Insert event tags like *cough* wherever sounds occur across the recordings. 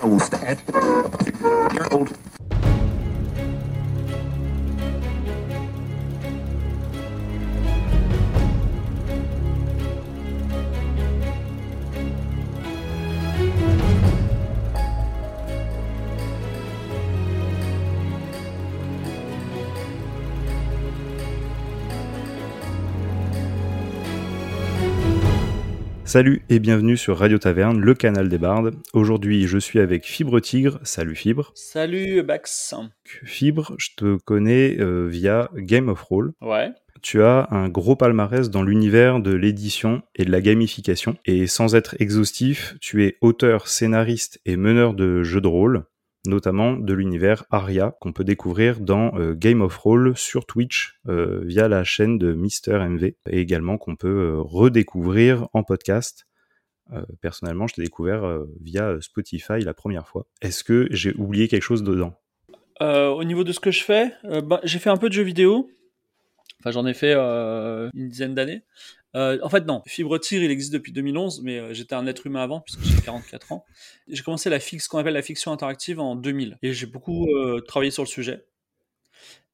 I will old. Salut et bienvenue sur Radio Taverne, le canal des bardes. Aujourd'hui, je suis avec Fibre Tigre. Salut Fibre. Salut Bax. Fibre, je te connais euh, via Game of Roll. Ouais. Tu as un gros palmarès dans l'univers de l'édition et de la gamification. Et sans être exhaustif, tu es auteur, scénariste et meneur de jeux de rôle notamment de l'univers Aria qu'on peut découvrir dans euh, Game of Roll sur Twitch euh, via la chaîne de Mister MV et également qu'on peut euh, redécouvrir en podcast. personnellement, je l'ai découvert via Spotify la première fois. Est-ce que j'ai oublié quelque chose dedans? Au niveau de ce que je fais, bah, j'ai fait un peu de jeux vidéo. Enfin, j'en ai fait une dizaine d'années. Euh, en fait, non. Fibre Tir, il existe depuis 2011, mais euh, j'étais un être humain avant, puisque j'ai 44 ans. J'ai commencé la fixe, ce qu'on appelle la fiction interactive en 2000. Et j'ai beaucoup euh, travaillé sur le sujet.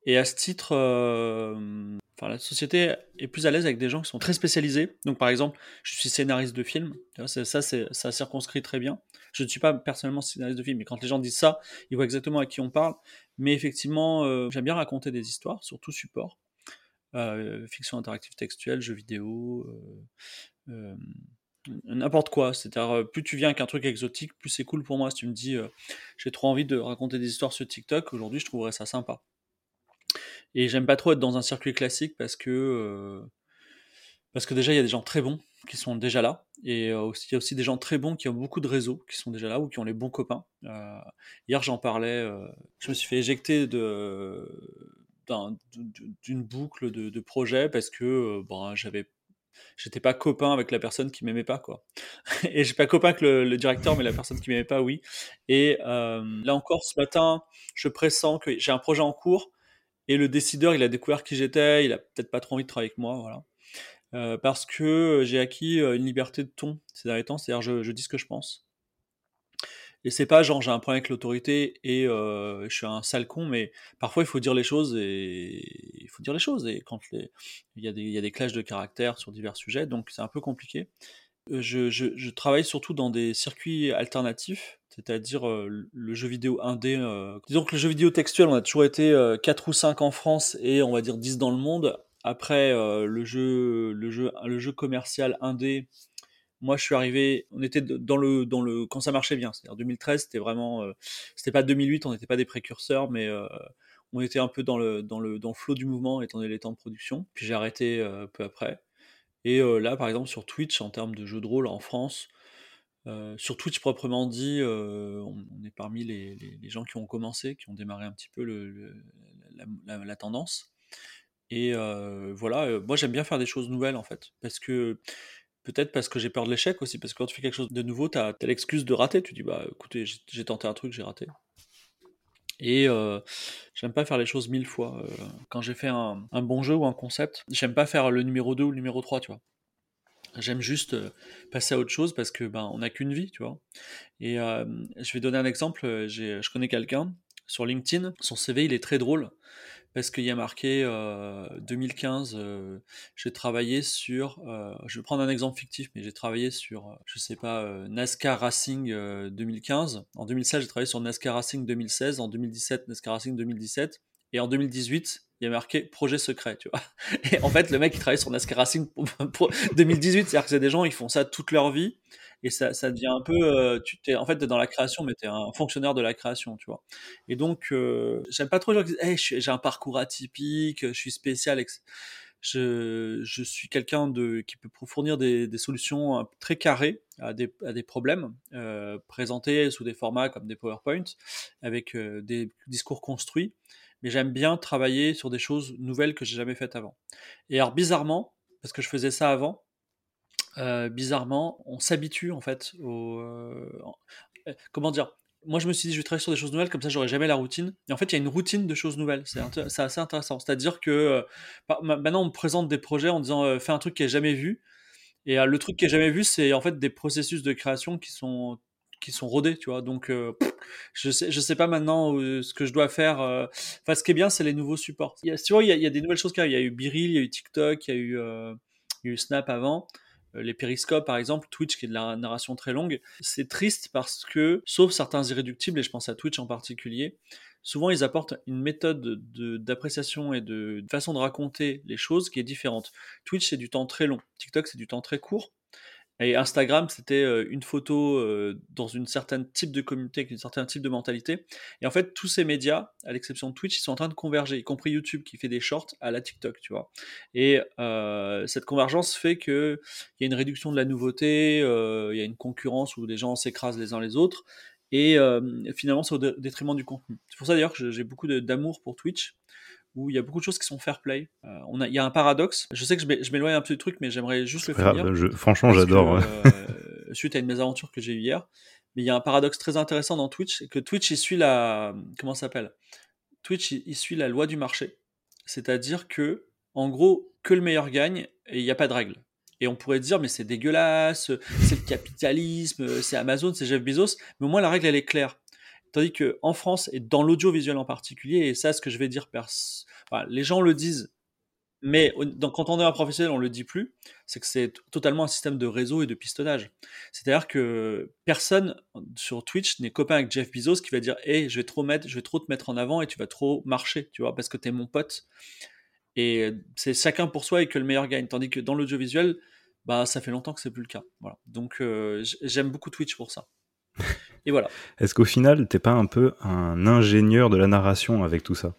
Et à ce titre, enfin, la société est plus à l'aise avec des gens qui sont très spécialisés. Donc, par exemple, je suis scénariste de film. Ça, ça circonscrit très bien. Je ne suis pas personnellement scénariste de film, mais quand les gens disent ça, ils voient exactement à qui on parle. Mais effectivement, j'aime bien raconter des histoires, sur tout support. Euh, fiction interactive textuelle, jeux vidéo, euh, euh, n'importe quoi. C'est-à-dire, plus tu viens avec un truc exotique, plus c'est cool pour moi. Si tu me dis, j'ai trop envie de raconter des histoires sur TikTok, aujourd'hui, je trouverais ça sympa. Et j'aime pas trop être dans un circuit classique parce que, parce que déjà, il y a des gens très bons qui sont déjà là. Et il y a aussi des gens très bons qui ont beaucoup de réseaux, qui sont déjà là ou qui ont les bons copains. hier, j'en parlais. je me suis fait éjecter de d'une boucle de, de projets parce que euh, bon, j'avais j'étais pas copain avec la personne qui m'aimait pas quoi. *laughs* Et j'ai pas copain avec le, directeur mais la personne qui m'aimait pas oui. Et euh, là encore ce matin je pressens que j'ai un projet en cours et le décideur il a découvert qui j'étais il a peut-être pas trop envie de travailler avec moi voilà. Euh, parce que j'ai acquis une liberté de ton ces derniers temps c'est-à-dire je dis ce que je pense et c'est pas genre j'ai un problème avec l'autorité et euh, je suis un sale con, mais parfois il faut dire les choses et il faut dire les choses. Et quand il, y a des, il clashs de caractère sur divers sujets, donc c'est un peu compliqué. Euh, je, travaille surtout dans des circuits alternatifs, c'est-à-dire euh, le jeu vidéo indé. Euh... Disons que le jeu vidéo textuel, on a toujours été 4 ou 5 en France et on va dire 10 dans le monde. Après, le, jeu, le, jeu, le jeu commercial indé, moi, je suis arrivé, on était dans le, dans le, quand ça marchait bien. C'est-à-dire 2013, c'était vraiment, euh, c'était pas 2008, on n'était pas des précurseurs, mais euh, on était un peu dans le, dans le, dans le flot du mouvement étant donné les temps de production. Puis j'ai arrêté euh, peu après. Et là, par exemple, sur Twitch, en termes de jeux de rôle en France, sur Twitch proprement dit, on, est parmi les, les, gens qui ont commencé, qui ont démarré un petit peu la, tendance. Et voilà, moi j'aime bien faire des choses nouvelles en fait, parce que Peut-être parce que j'ai peur de l'échec aussi, parce que quand tu fais quelque chose de nouveau, tu as, l'excuse de rater. Tu dis, bah écoutez, j'ai tenté un truc, j'ai raté. Et euh, j'aime pas faire les choses mille fois. Euh, quand j'ai fait un, bon jeu ou un concept, j'aime pas faire le numéro 2 ou le numéro 3, tu vois. J'aime juste euh, passer à autre chose parce que ben on n'a qu'une vie, tu vois. Et je vais donner un exemple. Je connais quelqu'un sur LinkedIn. Son CV, il est très drôle parce qu'il y a marqué 2015, euh, euh, j'ai travaillé sur, euh, je vais prendre un exemple fictif, mais j'ai travaillé sur, je sais pas, NASCAR Racing 2015. En 2016, j'ai travaillé sur NASCAR Racing 2016. En 2017, NASCAR Racing 2017. Et en 2018, il y a marqué projet secret, tu vois. *laughs* Et en fait, le mec, il travaille sur NASCAR Racing pour, 2018, c'est-à-dire que c'est des gens, ils font ça toute leur vie et ça, ça devient un peu, euh, tu t'es, en fait, es dans la création, mais tu es un fonctionnaire de la création, tu vois. Et donc, euh, j'aime pas trop les gens qui disent, j'ai un parcours atypique, je suis spécial, je, je suis quelqu'un de qui peut fournir des, des solutions très carrées à des, à des problèmes euh, présentés sous des formats comme des PowerPoint avec euh, des discours construits mais j'aime bien travailler sur des choses nouvelles que j'ai jamais faites avant et alors bizarrement parce que je faisais ça avant euh, bizarrement, on s'habitue en fait au. Euh, euh, comment dire moi, je me suis dit, je vais travailler sur des choses nouvelles, comme ça, j'aurai jamais la routine. Et en fait, il y a une routine de choses nouvelles. C'est assez intéressant. C'est-à-dire que maintenant, on me présente des projets en disant, fais un truc qui est jamais vu. Et le truc qui est jamais vu, c'est en fait des processus de création qui sont qui sont rodés, tu vois. Donc, je sais, sais pas maintenant ce que je dois faire. Enfin, ce qui est bien, c'est les nouveaux supports. Tu vois, il y a, des nouvelles choses qui arrivent. Il y a eu Biril, il y a eu TikTok, il y a eu, il y a eu Snap avant. Euh, Les périscopes, par exemple, Twitch qui est de la narration très longue. C'est triste parce que, sauf certains irréductibles, et je pense à Twitch en particulier, souvent ils apportent une méthode de- d'appréciation et de, de façon de raconter les choses qui est différente. Twitch, c'est du temps très long. TikTok, c'est du temps très court. Et Instagram, c'était euh, une photo euh, dans une certaine type de communauté, avec une certain type de mentalité. Et en fait, tous ces médias, à l'exception de Twitch, ils sont en train de converger, y compris YouTube qui fait des shorts à la TikTok, tu vois. Et euh, cette convergence fait que il y a une réduction de la nouveauté, il y a une concurrence où les gens s'écrasent les uns les autres. Et finalement, c'est au dé- détriment du contenu. C'est pour ça d'ailleurs que j'ai beaucoup d'amour pour Twitch, où il y a beaucoup de choses qui sont fair play. Euh, on a, il y a un paradoxe. Je sais que je m'é- je m'éloigne un peu du truc, mais j'aimerais juste le finir. je- franchement, j'adore. euh, suite à une mésaventure que j'ai eue hier. Mais il y a un paradoxe très intéressant dans Twitch, c'est que Twitch, il suit la. Comment ça s'appelle? Twitch, il, il suit la loi du marché. C'est-à-dire que, en gros, que le meilleur gagne et il n'y a pas de règle. Et on pourrait dire, mais c'est dégueulasse, c'est le capitalisme, c'est Amazon, c'est Jeff Bezos. Mais au moins, la règle, elle est claire. Tandis qu'en France, et dans l'audiovisuel en particulier, et ça, ce que je vais dire, les gens le disent, mais quand on est un professionnel, on le dit plus, c'est que c'est totalement un système de réseau et de pistonnage. C'est-à-dire que personne sur Twitch n'est copain avec Jeff Bezos qui va dire Hey, je vais trop je vais trop te mettre en avant et tu vas trop marcher, tu vois, parce que t'es mon pote. Et c'est chacun pour soi et que le meilleur gagne. Tandis que dans l'audiovisuel, bah, ça fait longtemps que c'est plus le cas. Donc euh, j'aime beaucoup Twitch pour ça. *laughs* Et voilà. Est-ce qu'au final, t'es pas un peu un ingénieur de la narration avec tout ça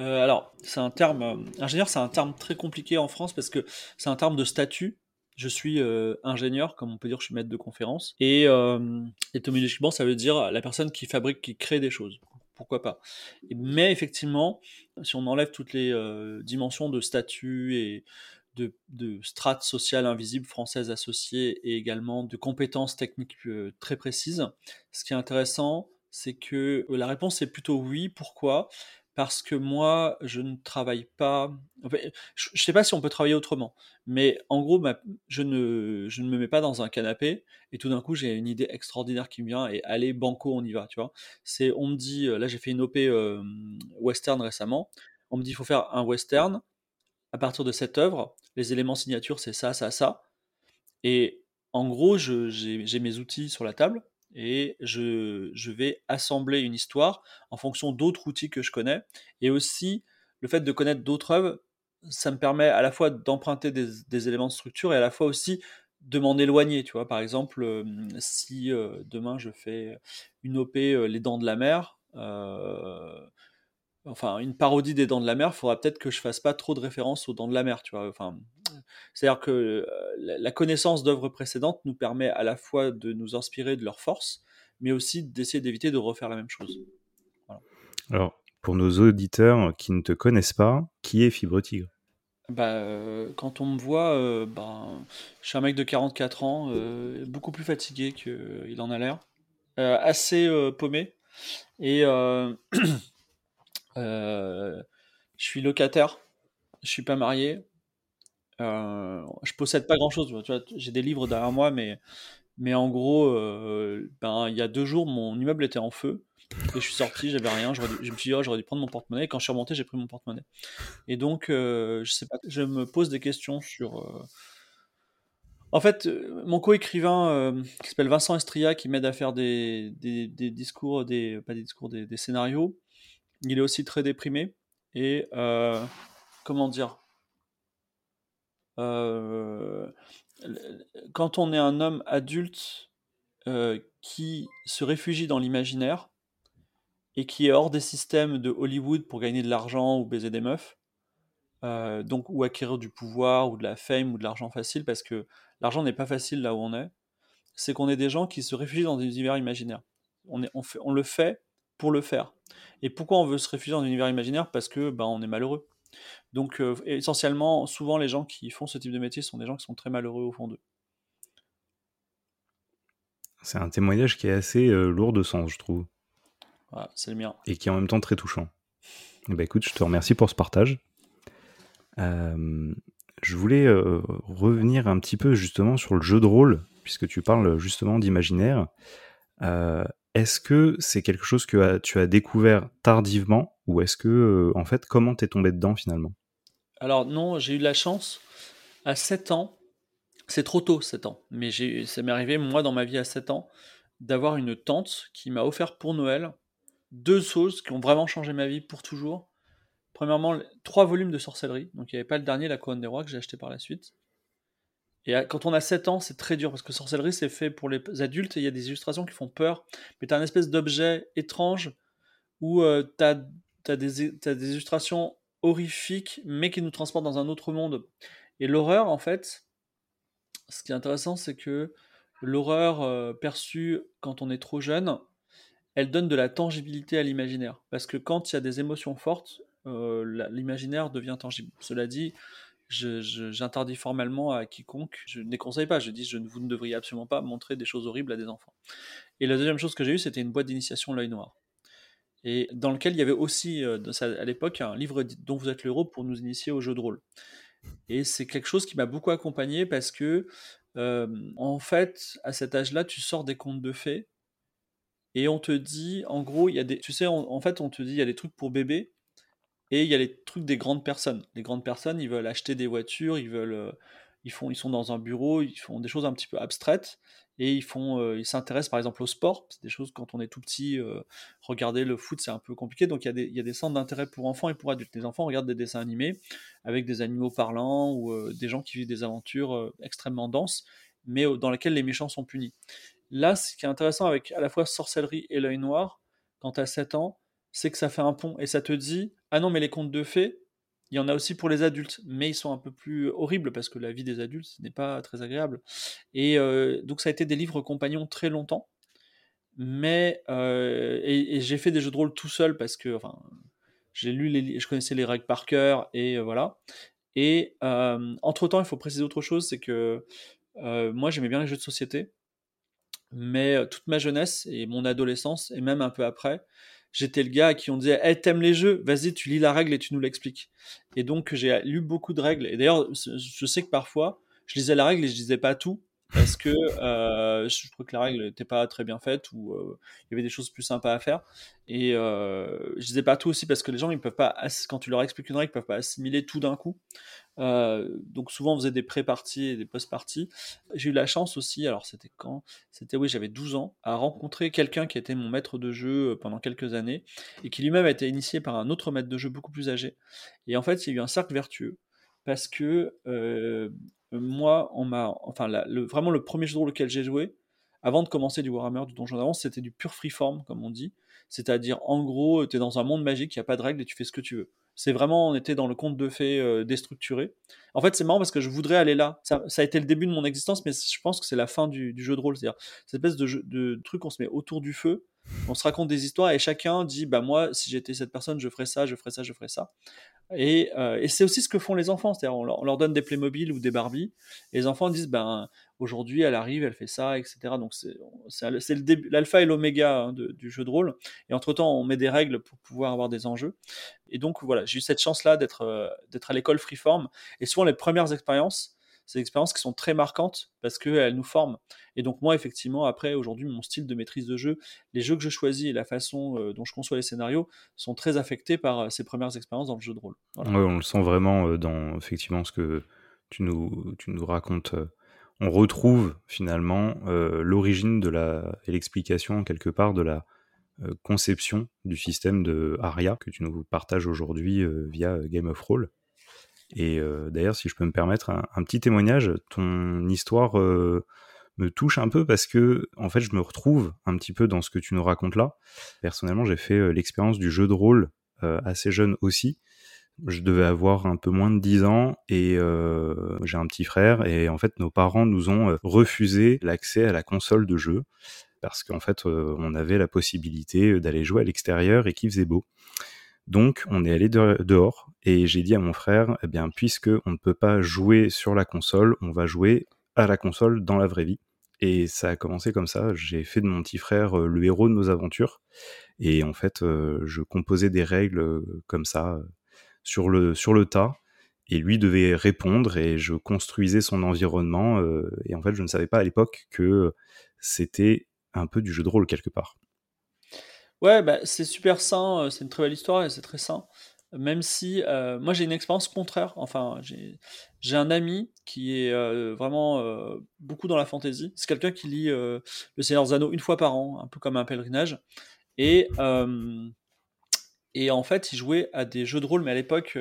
Euh, alors, c'est un terme. euh, ingénieur, c'est un terme très compliqué en France parce que c'est un terme de statut. Je suis euh, ingénieur, comme on peut dire, je suis maître de conférence. Et étymologiquement, ça veut dire la personne qui fabrique, qui crée des choses. Pourquoi pas Mais effectivement, si on enlève toutes les dimensions de statut et de, de strates sociales invisibles françaises associées et également de compétences techniques euh, très précises, ce qui est intéressant, c'est que la réponse est plutôt oui. Pourquoi? Parce que moi, je ne travaille pas. je ne sais pas si on peut travailler autrement, mais en gros, je, ne, me mets pas dans un canapé et tout d'un coup, j'ai une idée extraordinaire qui me vient et allez, banco, on y va, tu vois. On me dit, euh, là, j'ai fait une OP euh, western récemment. On me dit, il faut faire un western à partir de cette œuvre. Les éléments signatures, c'est ça, ça, ça. Et en gros, j'ai mes outils sur la table et je, vais assembler une histoire en fonction d'autres outils que je connais. Et aussi, le fait de connaître d'autres œuvres, ça me permet à la fois d'emprunter des, éléments de structure et à la fois aussi de m'en éloigner. Tu vois, par exemple, euh, si euh, demain je fais une OP euh, Les Dents de la Mer, enfin une parodie des Dents de la Mer, il faudra peut-être que je fasse pas trop de références aux Dents de la Mer. Tu vois, enfin, c'est-à-dire que euh, la connaissance d'œuvres précédentes nous permet à la fois de nous inspirer de leurs forces, mais aussi d'essayer d'éviter de refaire la même chose. Alors, pour nos auditeurs qui ne te connaissent pas, qui est Fibre Tigre? Bah, euh, quand on me voit, euh, ben, je suis un mec de 44 ans, euh, beaucoup plus fatigué qu'il en a l'air, assez paumé, et *clears throat* euh, je suis locataire, je suis pas marié, euh, je possède pas tu vois, j'ai des livres derrière moi, mais, mais en gros, euh, ben, il y a deux jours, mon immeuble était en feu. Et je suis sorti, j'avais rien. dû- je me suis dit, oh, j'aurais dû prendre mon porte-monnaie. Quand je suis remonté, j'ai pris mon porte-monnaie. Et donc, euh, je sais pas, je me pose des questions sur. En fait, mon co-écrivain qui s'appelle Vincent Estria, qui m'aide à faire des, des, discours, des, pas des discours, des scénarios, il est aussi très déprimé. Et euh, comment dire euh, Quand on est un homme adulte euh, qui se réfugie dans l'imaginaire et qui est hors des systèmes de Hollywood pour gagner de l'argent ou baiser des meufs, donc ou acquérir du pouvoir ou de la fame ou de l'argent facile, parce que l'argent n'est pas facile là où on est, c'est qu'on est des gens qui se réfugient dans des univers imaginaires. On le fait pour le faire. Et pourquoi on veut se réfugier dans un univers imaginaire? Parce que ben, on est malheureux. Donc euh, essentiellement, souvent les gens qui font ce type de métier sont des gens qui sont très malheureux au fond d'eux. C'est un témoignage qui est assez euh, lourd de sens, je trouve. Voilà, c'est le mien. Et qui est en même temps très touchant. Eh ben, écoute, je te remercie pour ce partage. Euh, je voulais revenir un petit peu justement sur le jeu de rôle, puisque tu parles justement d'imaginaire. Est-ce que c'est quelque chose que tu as découvert tardivement ou est-ce que, en fait, comment t'es tombé dedans finalement? Alors non, j'ai eu de la chance. À 7 ans, c'est trop tôt 7 ans, mais ça m'est arrivé moi dans ma vie à 7 ans d'avoir une tante qui m'a offert pour Noël deux choses qui ont vraiment changé ma vie pour toujours. Premièrement, trois volumes de sorcellerie. Donc il n'y avait pas le dernier, La Couronne des Rois, que j'ai acheté par la suite. Et quand on a 7 ans, c'est très dur parce que sorcellerie, c'est fait pour les adultes il y a des illustrations qui font peur. Mais tu as une espèce d'objet étrange où euh, tu as, des illustrations horrifiques mais qui nous transportent dans un autre monde. Et l'horreur, en fait, ce qui est intéressant, c'est que l'horreur euh, perçue quand on est trop jeune, elle donne de la tangibilité à l'imaginaire. Parce que quand il y a des émotions fortes, euh, l'imaginaire devient tangible. Cela dit, j'interdis formellement à quiconque, je ne les conseille pas, je dis je, vous ne devriez absolument pas montrer des choses horribles à des enfants. Et la deuxième chose que j'ai eue, c'était une boîte d'initiation L'œil noir. Et dans lequel il y avait aussi, euh, à l'époque, un livre dont vous êtes le héros pour nous initier au jeu de rôle. Et c'est quelque chose qui m'a beaucoup accompagné parce que, euh, en fait, à cet âge-là, tu sors des contes de fées et on te dit, en gros, il y a des, tu sais, en fait, on te dit, il y a des trucs pour bébés et il y a les trucs des grandes personnes. Les grandes personnes, ils veulent acheter des voitures, ils veulent, euh, ils font, ils sont dans un bureau, ils font des choses un petit peu abstraites et ils font, euh, ils s'intéressent par exemple au sport. C'est des choses quand on est tout petit, euh, regarder le foot c'est un peu compliqué. Donc il y a des, il y a des centres d'intérêt pour enfants et pour adultes. Les enfants regardent des dessins animés avec des animaux parlants ou des gens qui vivent des aventures extrêmement denses, mais dans lesquelles les méchants sont punis. Là, ce qui est intéressant avec à la fois sorcellerie et l'œil noir, quand as 7 ans, c'est que ça fait un pont et ça te dit ah non mais les contes de fées il y en a aussi pour les adultes mais ils sont un peu plus horribles parce que la vie des adultes n'est pas très agréable. Et euh, donc ça a été des livres compagnons très longtemps mais euh, et, j'ai fait des jeux de rôle tout seul parce que enfin j'ai lu les je connaissais les règles par cœur et euh, voilà. Et entre temps il faut préciser autre chose c'est que moi j'aimais bien les jeux de société mais toute ma jeunesse et mon adolescence et même un peu après j'étais le gars à qui on disait hey, t'aimes les jeux vas-y tu lis la règle et tu nous l'expliques et donc j'ai lu beaucoup de règles. Et d'ailleurs je sais que parfois je lisais la règle et je disais pas tout parce que euh, je trouve que la règle n'était pas très bien faite ou euh, il y avait des choses plus sympas à faire et euh, je disais pas tout aussi parce que les gens ils peuvent pas quand tu leur expliques une règle ils peuvent pas assimiler tout d'un coup euh, donc souvent on faisait des pré-parties et des post-parties. J'ai eu la chance aussi, alors c'était quand? C'était oui, j'avais 12 ans, à rencontrer quelqu'un qui était mon maître de jeu pendant quelques années et qui lui-même a été initié par un autre maître de jeu beaucoup plus âgé. Et en fait, il y a eu un cercle vertueux parce que moi, on m'a, enfin, le, vraiment le premier jeu de rôle auquel j'ai joué, avant de commencer du Warhammer, du Donjon d'avance, c'était du pur freeform, comme on dit. C'est-à-dire, en gros, tu es dans un monde magique, il n'y a pas de règles et tu fais ce que tu veux. C'est vraiment, on était dans le conte de fées euh, déstructuré. En fait, c'est marrant parce que je voudrais aller là. Ça, a été le début de mon existence, mais je pense que c'est la fin du, jeu de rôle. C'est-à-dire, cette espèce de, de truc, on se met autour du feu, on se raconte des histoires et chacun dit, bah moi, si j'étais cette personne, je ferais ça, je ferais ça, je ferais ça. Euh, et, c'est aussi ce que font les enfants, c'est-à-dire on, leur, donne des Playmobil ou des Barbie, et les enfants disent ben aujourd'hui elle arrive, elle fait ça, etc. Donc c'est l'alpha et l'oméga hein, du jeu de rôle. Et entre temps, on met des règles pour pouvoir avoir des enjeux. Et donc voilà, j'ai eu cette chance-là d'être euh, d'être à l'école Freeform. Et souvent les premières expériences, des expériences qui sont très marquantes parce qu'elles nous forment. Et donc moi, effectivement, après, aujourd'hui, mon style de maîtrise de jeu, les jeux que je choisis et la façon euh, dont je conçois les scénarios sont très affectés par euh, ces premières expériences dans le jeu de rôle. on le sent vraiment euh, dans effectivement ce que tu nous, tu nous racontes. On retrouve finalement l'origine de la et l'explication quelque part de la conception du système de Aria que tu nous partages aujourd'hui via Game of Roll. Et euh, d'ailleurs, si je peux me permettre un, petit témoignage, ton histoire euh, me touche un peu parce que, en fait, je me retrouve un petit peu dans ce que tu nous racontes là. Personnellement, j'ai fait euh, l'expérience du jeu de rôle assez jeune aussi. Je devais avoir un peu moins de 10 ans et j'ai un petit frère et en fait nos parents nous ont refusé l'accès à la console de jeu parce qu'en fait on avait la possibilité d'aller jouer à l'extérieur et qu'il faisait beau. Donc, on est allé dehors et j'ai dit à mon frère, eh bien, puisque on ne peut pas jouer sur la console, on va jouer à la console dans la vraie vie. Et ça a commencé comme ça. J'ai fait de mon petit frère euh, le héros de nos aventures. Et en fait, euh, je composais des règles euh, comme ça sur le sur le tas. Et lui devait répondre et je construisais son environnement. et en fait, je ne savais pas à l'époque que c'était un peu du jeu de rôle quelque part. Ouais, bah, c'est super sain, c'est une très belle histoire et c'est très sain. Même si moi j'ai une expérience contraire. Enfin, j'ai un ami qui est vraiment beaucoup dans la fantasy. C'est quelqu'un qui lit Le Seigneur des Anneaux une fois par an, un peu comme un pèlerinage. Et, et en fait, il jouait à des jeux de rôle, mais à l'époque,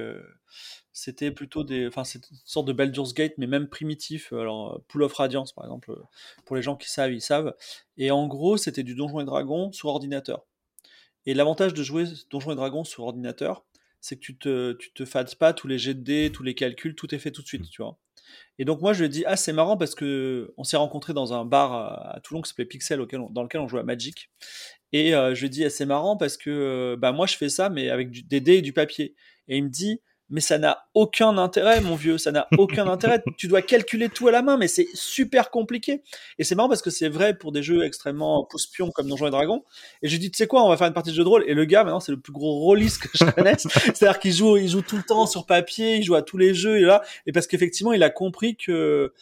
c'était plutôt des. Enfin, c'est une sorte de Baldur's Gate, mais même primitif. Alors, Pool of Radiance, par exemple, pour les gens qui savent, ils savent. Et en gros, c'était du Donjon et Dragon sur ordinateur. Et l'avantage de jouer Donjon et Dragon sur ordinateur, c'est que tu te, tu te fades pas tous les jets de dés, tous les calculs, tout est fait tout de suite, tu vois. Et donc moi je lui ai dit ah c'est marrant parce que on s'est rencontré dans un bar à, Toulon qui s'appelait Pixel auquel dans lequel on jouait à Magic. Et euh, je lui ai dit ah, c'est marrant parce que euh, bah moi je fais ça mais avec du, des dés et du papier. Et il me dit mais ça n'a aucun intérêt, mon vieux, ça n'a aucun *laughs* intérêt. Tu dois calculer tout à la main, mais c'est super compliqué. Et c'est marrant parce que c'est vrai pour des jeux extrêmement pouce-pion comme Donjons et Dragons. Et je lui dis, tu sais quoi, on va faire une partie de jeu de rôle. Et le gars, maintenant, c'est le plus gros rôliste que je connaisse. *laughs* C'est-à-dire qu'il joue, il joue tout le temps sur papier, il joue à tous les jeux, et là. Et parce qu'effectivement, il a compris que,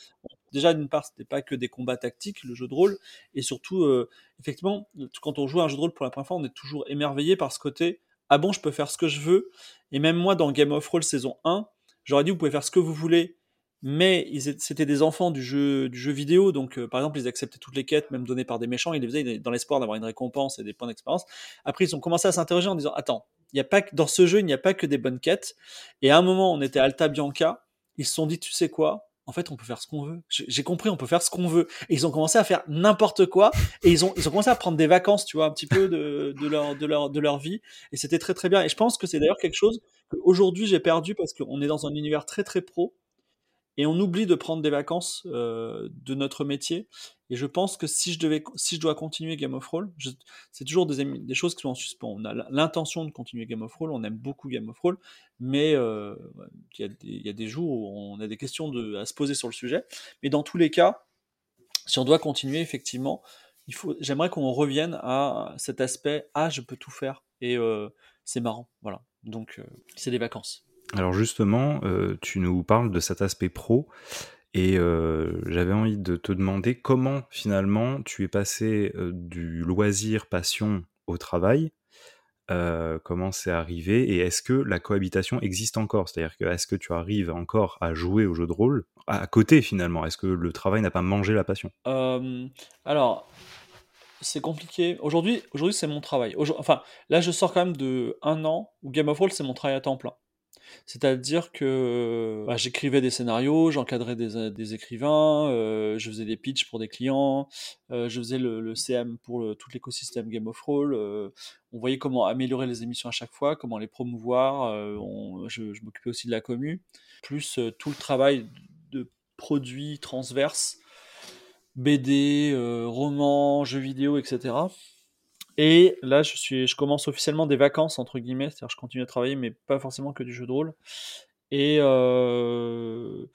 déjà d'une part c'était pas que des combats tactiques le jeu de rôle et surtout euh, effectivement quand on joue à un jeu de rôle pour la première fois on est toujours émerveillé par ce côté ah bon, je peux faire ce que je veux. Et même moi, dans Game of Thrones saison 1, j'aurais dit, vous pouvez faire ce que vous voulez, mais c'était des enfants du jeu, du jeu vidéo, donc euh, par exemple, ils acceptaient toutes les quêtes, même données par des méchants, ils les faisaient dans l'espoir d'avoir une récompense et des points d'expérience. Après, ils ont commencé à s'interroger en disant, attends, y a pas dans ce jeu, il n'y a pas que des bonnes quêtes. Et à un moment, on était à Alta Bianca, ils se sont dit, tu sais quoi, en fait, on peut faire ce qu'on veut. J'ai compris, on peut faire ce qu'on veut. Et ils ont commencé à faire n'importe quoi. Et ils ont, ils ont commencé à prendre des vacances, tu vois, un petit peu de, de, leur, de, leur, de leur vie. Et c'était très, très bien. Et je pense que c'est d'ailleurs quelque chose qu'aujourd'hui j'ai perdu parce qu'on est dans un univers très, très pro et on oublie de prendre des vacances euh, de notre métier. Et je pense que si je, dois continuer Game of Thrones, c'est toujours des, choses qui sont en suspens. On a l'intention de continuer Game of Thrones, on aime beaucoup Game of Thrones, mais euh, il y, a des jours où on a des questions à se poser sur le sujet. Mais dans tous les cas, si on doit continuer, effectivement, j'aimerais qu'on revienne à cet aspect ah je peux tout faire et euh, c'est marrant, voilà. Donc c'est des vacances. Alors justement, euh, tu nous parles de cet aspect pro et euh, j'avais envie de te demander comment finalement tu es passé euh, du loisir passion au travail. comment c'est arrivé et est-ce que la cohabitation existe encore? C'est-à-dire que est-ce que tu arrives encore à jouer au jeu de rôle à côté finalement? Est-ce que le travail n'a pas mangé la passion? Alors, c'est compliqué. Aujourd'hui, c'est mon travail. Enfin, là, je sors quand même de un an où Game of Thrones, c'est mon travail à temps plein. C'est-à-dire que bah, j'écrivais des scénarios, j'encadrais des, euh, écrivains, euh, je faisais des pitchs pour des clients, euh, je faisais le, CM pour tout l'écosystème Game of Roll. on voyait comment améliorer les émissions à chaque fois, comment les promouvoir. je, m'occupais aussi de la commu, plus tout le travail de produits transverses, BD, romans, jeux vidéo, etc. Et là, je, suis, je commence officiellement des vacances, entre guillemets, c'est-à-dire je continue à travailler, mais pas forcément que du jeu de rôle. Et euh,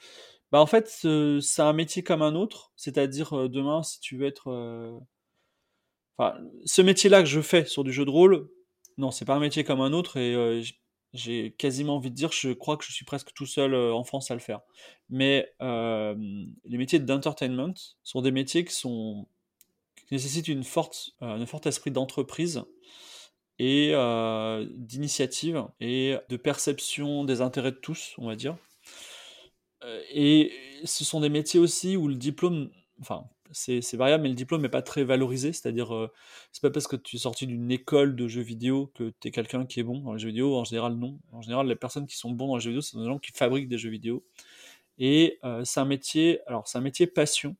bah en fait, c'est un métier comme un autre, c'est-à-dire euh, demain, si tu veux être... Euh, ce métier-là que je fais sur du jeu de rôle, non, c'est pas un métier comme un autre, et j'ai quasiment envie de dire, je crois que je suis presque tout seul en France à le faire. Mais les métiers d'entertainment sont des métiers qui sont nécessite une forte, euh, un fort esprit d'entreprise et euh, d'initiative et de perception des intérêts de tous, on va dire. Euh, et ce sont des métiers aussi où le diplôme, enfin, c'est variable, mais le diplôme n'est pas très valorisé. C'est-à-dire, c'est pas parce que tu es sorti d'une école de jeux vidéo que tu es quelqu'un qui est bon dans les jeux vidéo. En général, non. En général, les personnes qui sont bons dans les jeux vidéo, c'est des gens qui fabriquent des jeux vidéo. Et c'est un métier, alors c'est un métier passion.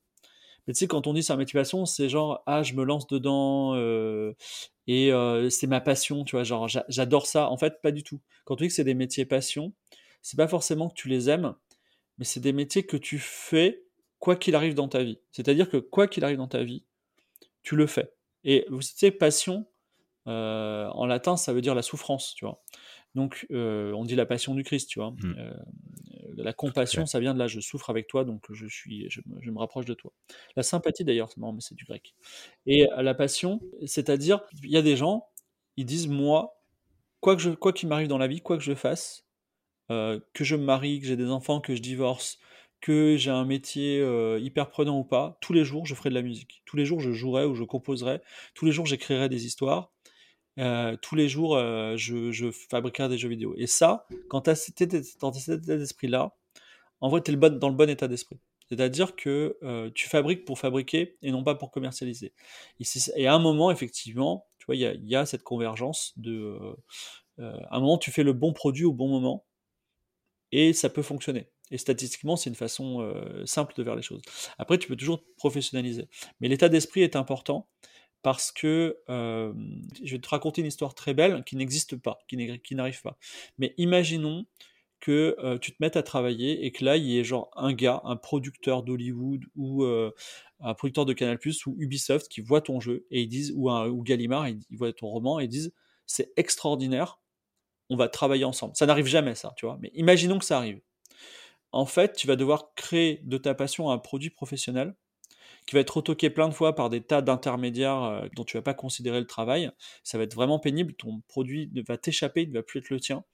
Mais tu sais, quand on dit c'est un métier passion, c'est genre, ah, je me lance dedans euh, et euh, c'est ma passion, tu vois, genre, j'adore ça. En fait, pas du tout. Quand tu dis que c'est des métiers passion, c'est pas forcément que tu les aimes, mais c'est des métiers que tu fais quoi qu'il arrive dans ta vie. C'est-à-dire que quoi qu'il arrive dans ta vie, tu le fais. Et vous savez, passion, euh, en latin, ça veut dire la souffrance, tu vois. Donc, on dit la passion du Christ, tu vois. Mmh la compassion, ça vient de là, je souffre avec toi, donc je, suis, je, me rapproche de toi. La sympathie, d'ailleurs, c'est marrant, mais c'est du grec. Et euh, la passion, c'est-à-dire, il y a des gens, ils disent, moi, quoi qu'il quoi m'arrive dans la vie, quoi que je fasse, euh, que je me marie, que j'ai des enfants, que je divorce, que j'ai un métier euh, hyper prenant ou pas, tous les jours, je ferai de la musique. Tous les jours, je jouerai ou je composerai. Tous les jours, j'écrirai des histoires. Euh, tous les jours, euh, je, je, des jeux vidéo. Et ça, quand tu as cet état d'esprit-là, en vrai, tu es dans le bon état d'esprit. C'est-à-dire que tu fabriques pour fabriquer et non pas pour commercialiser. Et, à un moment, effectivement, tu vois, il y a, cette convergence de. à un moment, tu fais le bon produit au bon moment et ça peut fonctionner. Et statistiquement, c'est une façon euh, simple de faire les choses. Après, tu peux toujours professionnaliser. Mais l'état d'esprit est important parce que euh, je vais te raconter une histoire très belle qui n'existe pas, qui n'arrive pas. Mais imaginons que euh, tu te mettes à travailler et que là, il y ait genre un gars, un producteur d'Hollywood ou un producteur de Canal+, ou Ubisoft qui voit ton jeu et ils disent, ou, un, ou Gallimard, ils, voient ton roman et ils disent, c'est extraordinaire, on va travailler ensemble. Ça n'arrive jamais, ça, tu vois. Mais imaginons que ça arrive en fait, tu vas devoir créer de ta passion un produit professionnel qui va être retoqué plein de fois par des tas d'intermédiaires euh, dont tu vas pas considérer le travail. Ça va être vraiment pénible. Ton produit va t'échapper, il ne va plus être le tien.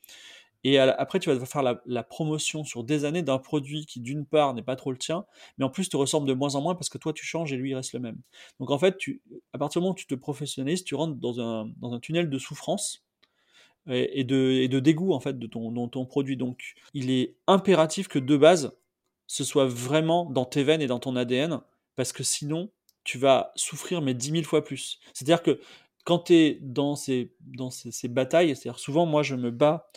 Et après, tu vas faire la, promotion sur des années d'un produit qui, d'une part, n'est pas trop le tien, mais en plus te ressemble de moins en moins parce que toi, tu changes et lui, il reste le même. Donc, en fait, tu, à partir du moment où tu te professionnalises, tu rentres dans un, tunnel de souffrance et, de, dégoût en fait de ton produit. Donc il est impératif que de base, ce soit vraiment dans tes veines et dans ton ADN, parce que sinon, tu vas souffrir mais dix mille fois plus. C'est-à-dire que quand tu es dans ces, dans ces, batailles, c'est-à-dire souvent moi je me bats,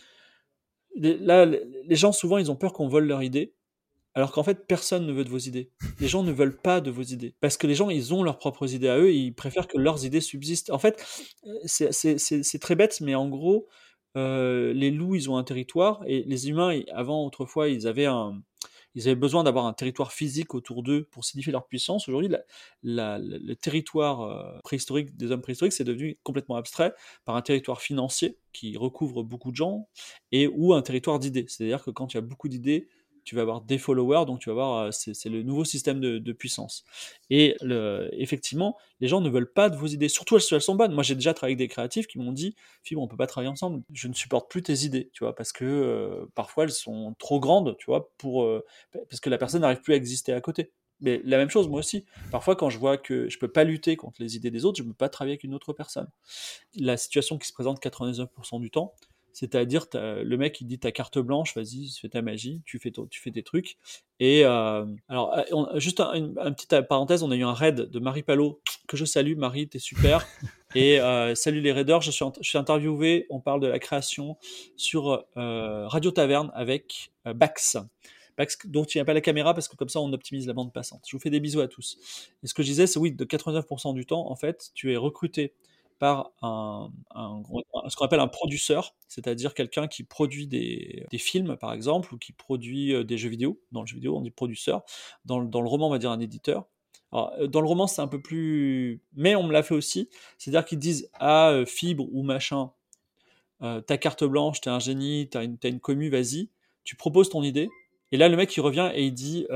là les gens souvent ils ont peur qu'on vole leur idée, alors qu'en fait, personne ne veut de vos idées. Les gens ne veulent pas de vos idées. Parce que les gens, ils ont leurs propres idées à eux et ils préfèrent que leurs idées subsistent. En fait, c'est très bête, mais en gros, euh, les loups, ils ont un territoire et les humains, avant, autrefois, ils avaient un, ils avaient besoin d'avoir un territoire physique autour d'eux pour signifier leur puissance. Aujourd'hui, le territoire euh, préhistorique des hommes préhistoriques, c'est devenu complètement abstrait par un territoire financier qui recouvre beaucoup de gens et ou un territoire d'idées. C'est-à-dire que quand tu as beaucoup d'idées, tu vas avoir des followers, donc tu vas avoir, euh, c'est le nouveau système de, puissance. Et effectivement, les gens ne veulent pas de vos idées, surtout elles, elles sont bonnes. Moi, j'ai déjà travaillé avec des créatifs qui m'ont dit, Fibre, on peut pas travailler ensemble. Je ne supporte plus tes idées, tu vois, parce que euh, parfois elles sont trop grandes, tu vois, pour euh, parce que la personne n'arrive plus à exister à côté. Mais la même chose, moi aussi. Parfois, quand je vois que je peux pas lutter contre les idées des autres, je ne peux pas travailler avec une autre personne. La situation qui se présente 99% du temps, c'est-à-dire, le mec, il dit ta carte blanche, vas-y, fais ta magie, tu fais, tu fais tes trucs. Et euh, alors, euh, juste un, une, petite parenthèse, on a eu un raid de Marie Palot, que je salue. Marie, t'es super. *laughs* Et euh, salut les raiders, je suis, je suis interviewé, on parle de la création sur Radio Taverne avec Bax. Bax, dont il n'y a pas la caméra parce que comme ça on optimise la bande passante. Je vous fais des bisous à tous. Et ce que je disais, c'est oui, de 89% du temps, en fait, tu es recruté par un, ce qu'on appelle un produceur, c'est-à-dire quelqu'un qui produit des, films, par exemple, ou qui produit euh, des jeux vidéo. Dans le jeu vidéo, on dit producteur. Dans, dans le roman, on va dire un éditeur. Euh, dans le roman, c'est un peu plus. Mais on me l'a fait aussi. C'est-à-dire qu'ils disent ah, Fibre ou machin, euh, ta carte blanche, t'es un génie, t'as une, une commu, vas-y. Tu proposes ton idée. Et là, le mec, il revient et il dit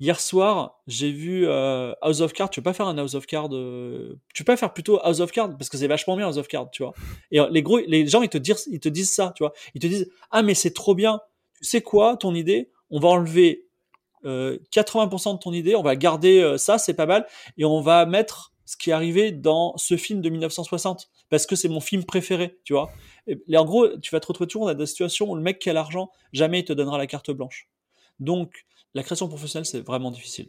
Hier soir, j'ai vu euh, House of Cards. Tu veux pas faire un House of Cards euh, Tu peux pas faire plutôt House of Cards? Parce que c'est vachement bien House of Cards, tu vois. Et euh, les gros, les gens ils te disent, ça, tu vois. Ils te disent ah mais c'est trop bien. Tu sais quoi, ton idée? On va enlever 80% de ton idée, on va garder ça, c'est pas mal, et on va mettre ce qui est arrivé dans ce film de 1960 parce que c'est mon film préféré, tu vois. Et, en gros, tu vas te retrouver toujours dans des situations où le mec qui a l'argent jamais il te donnera la carte blanche. Donc la création professionnelle, c'est vraiment difficile.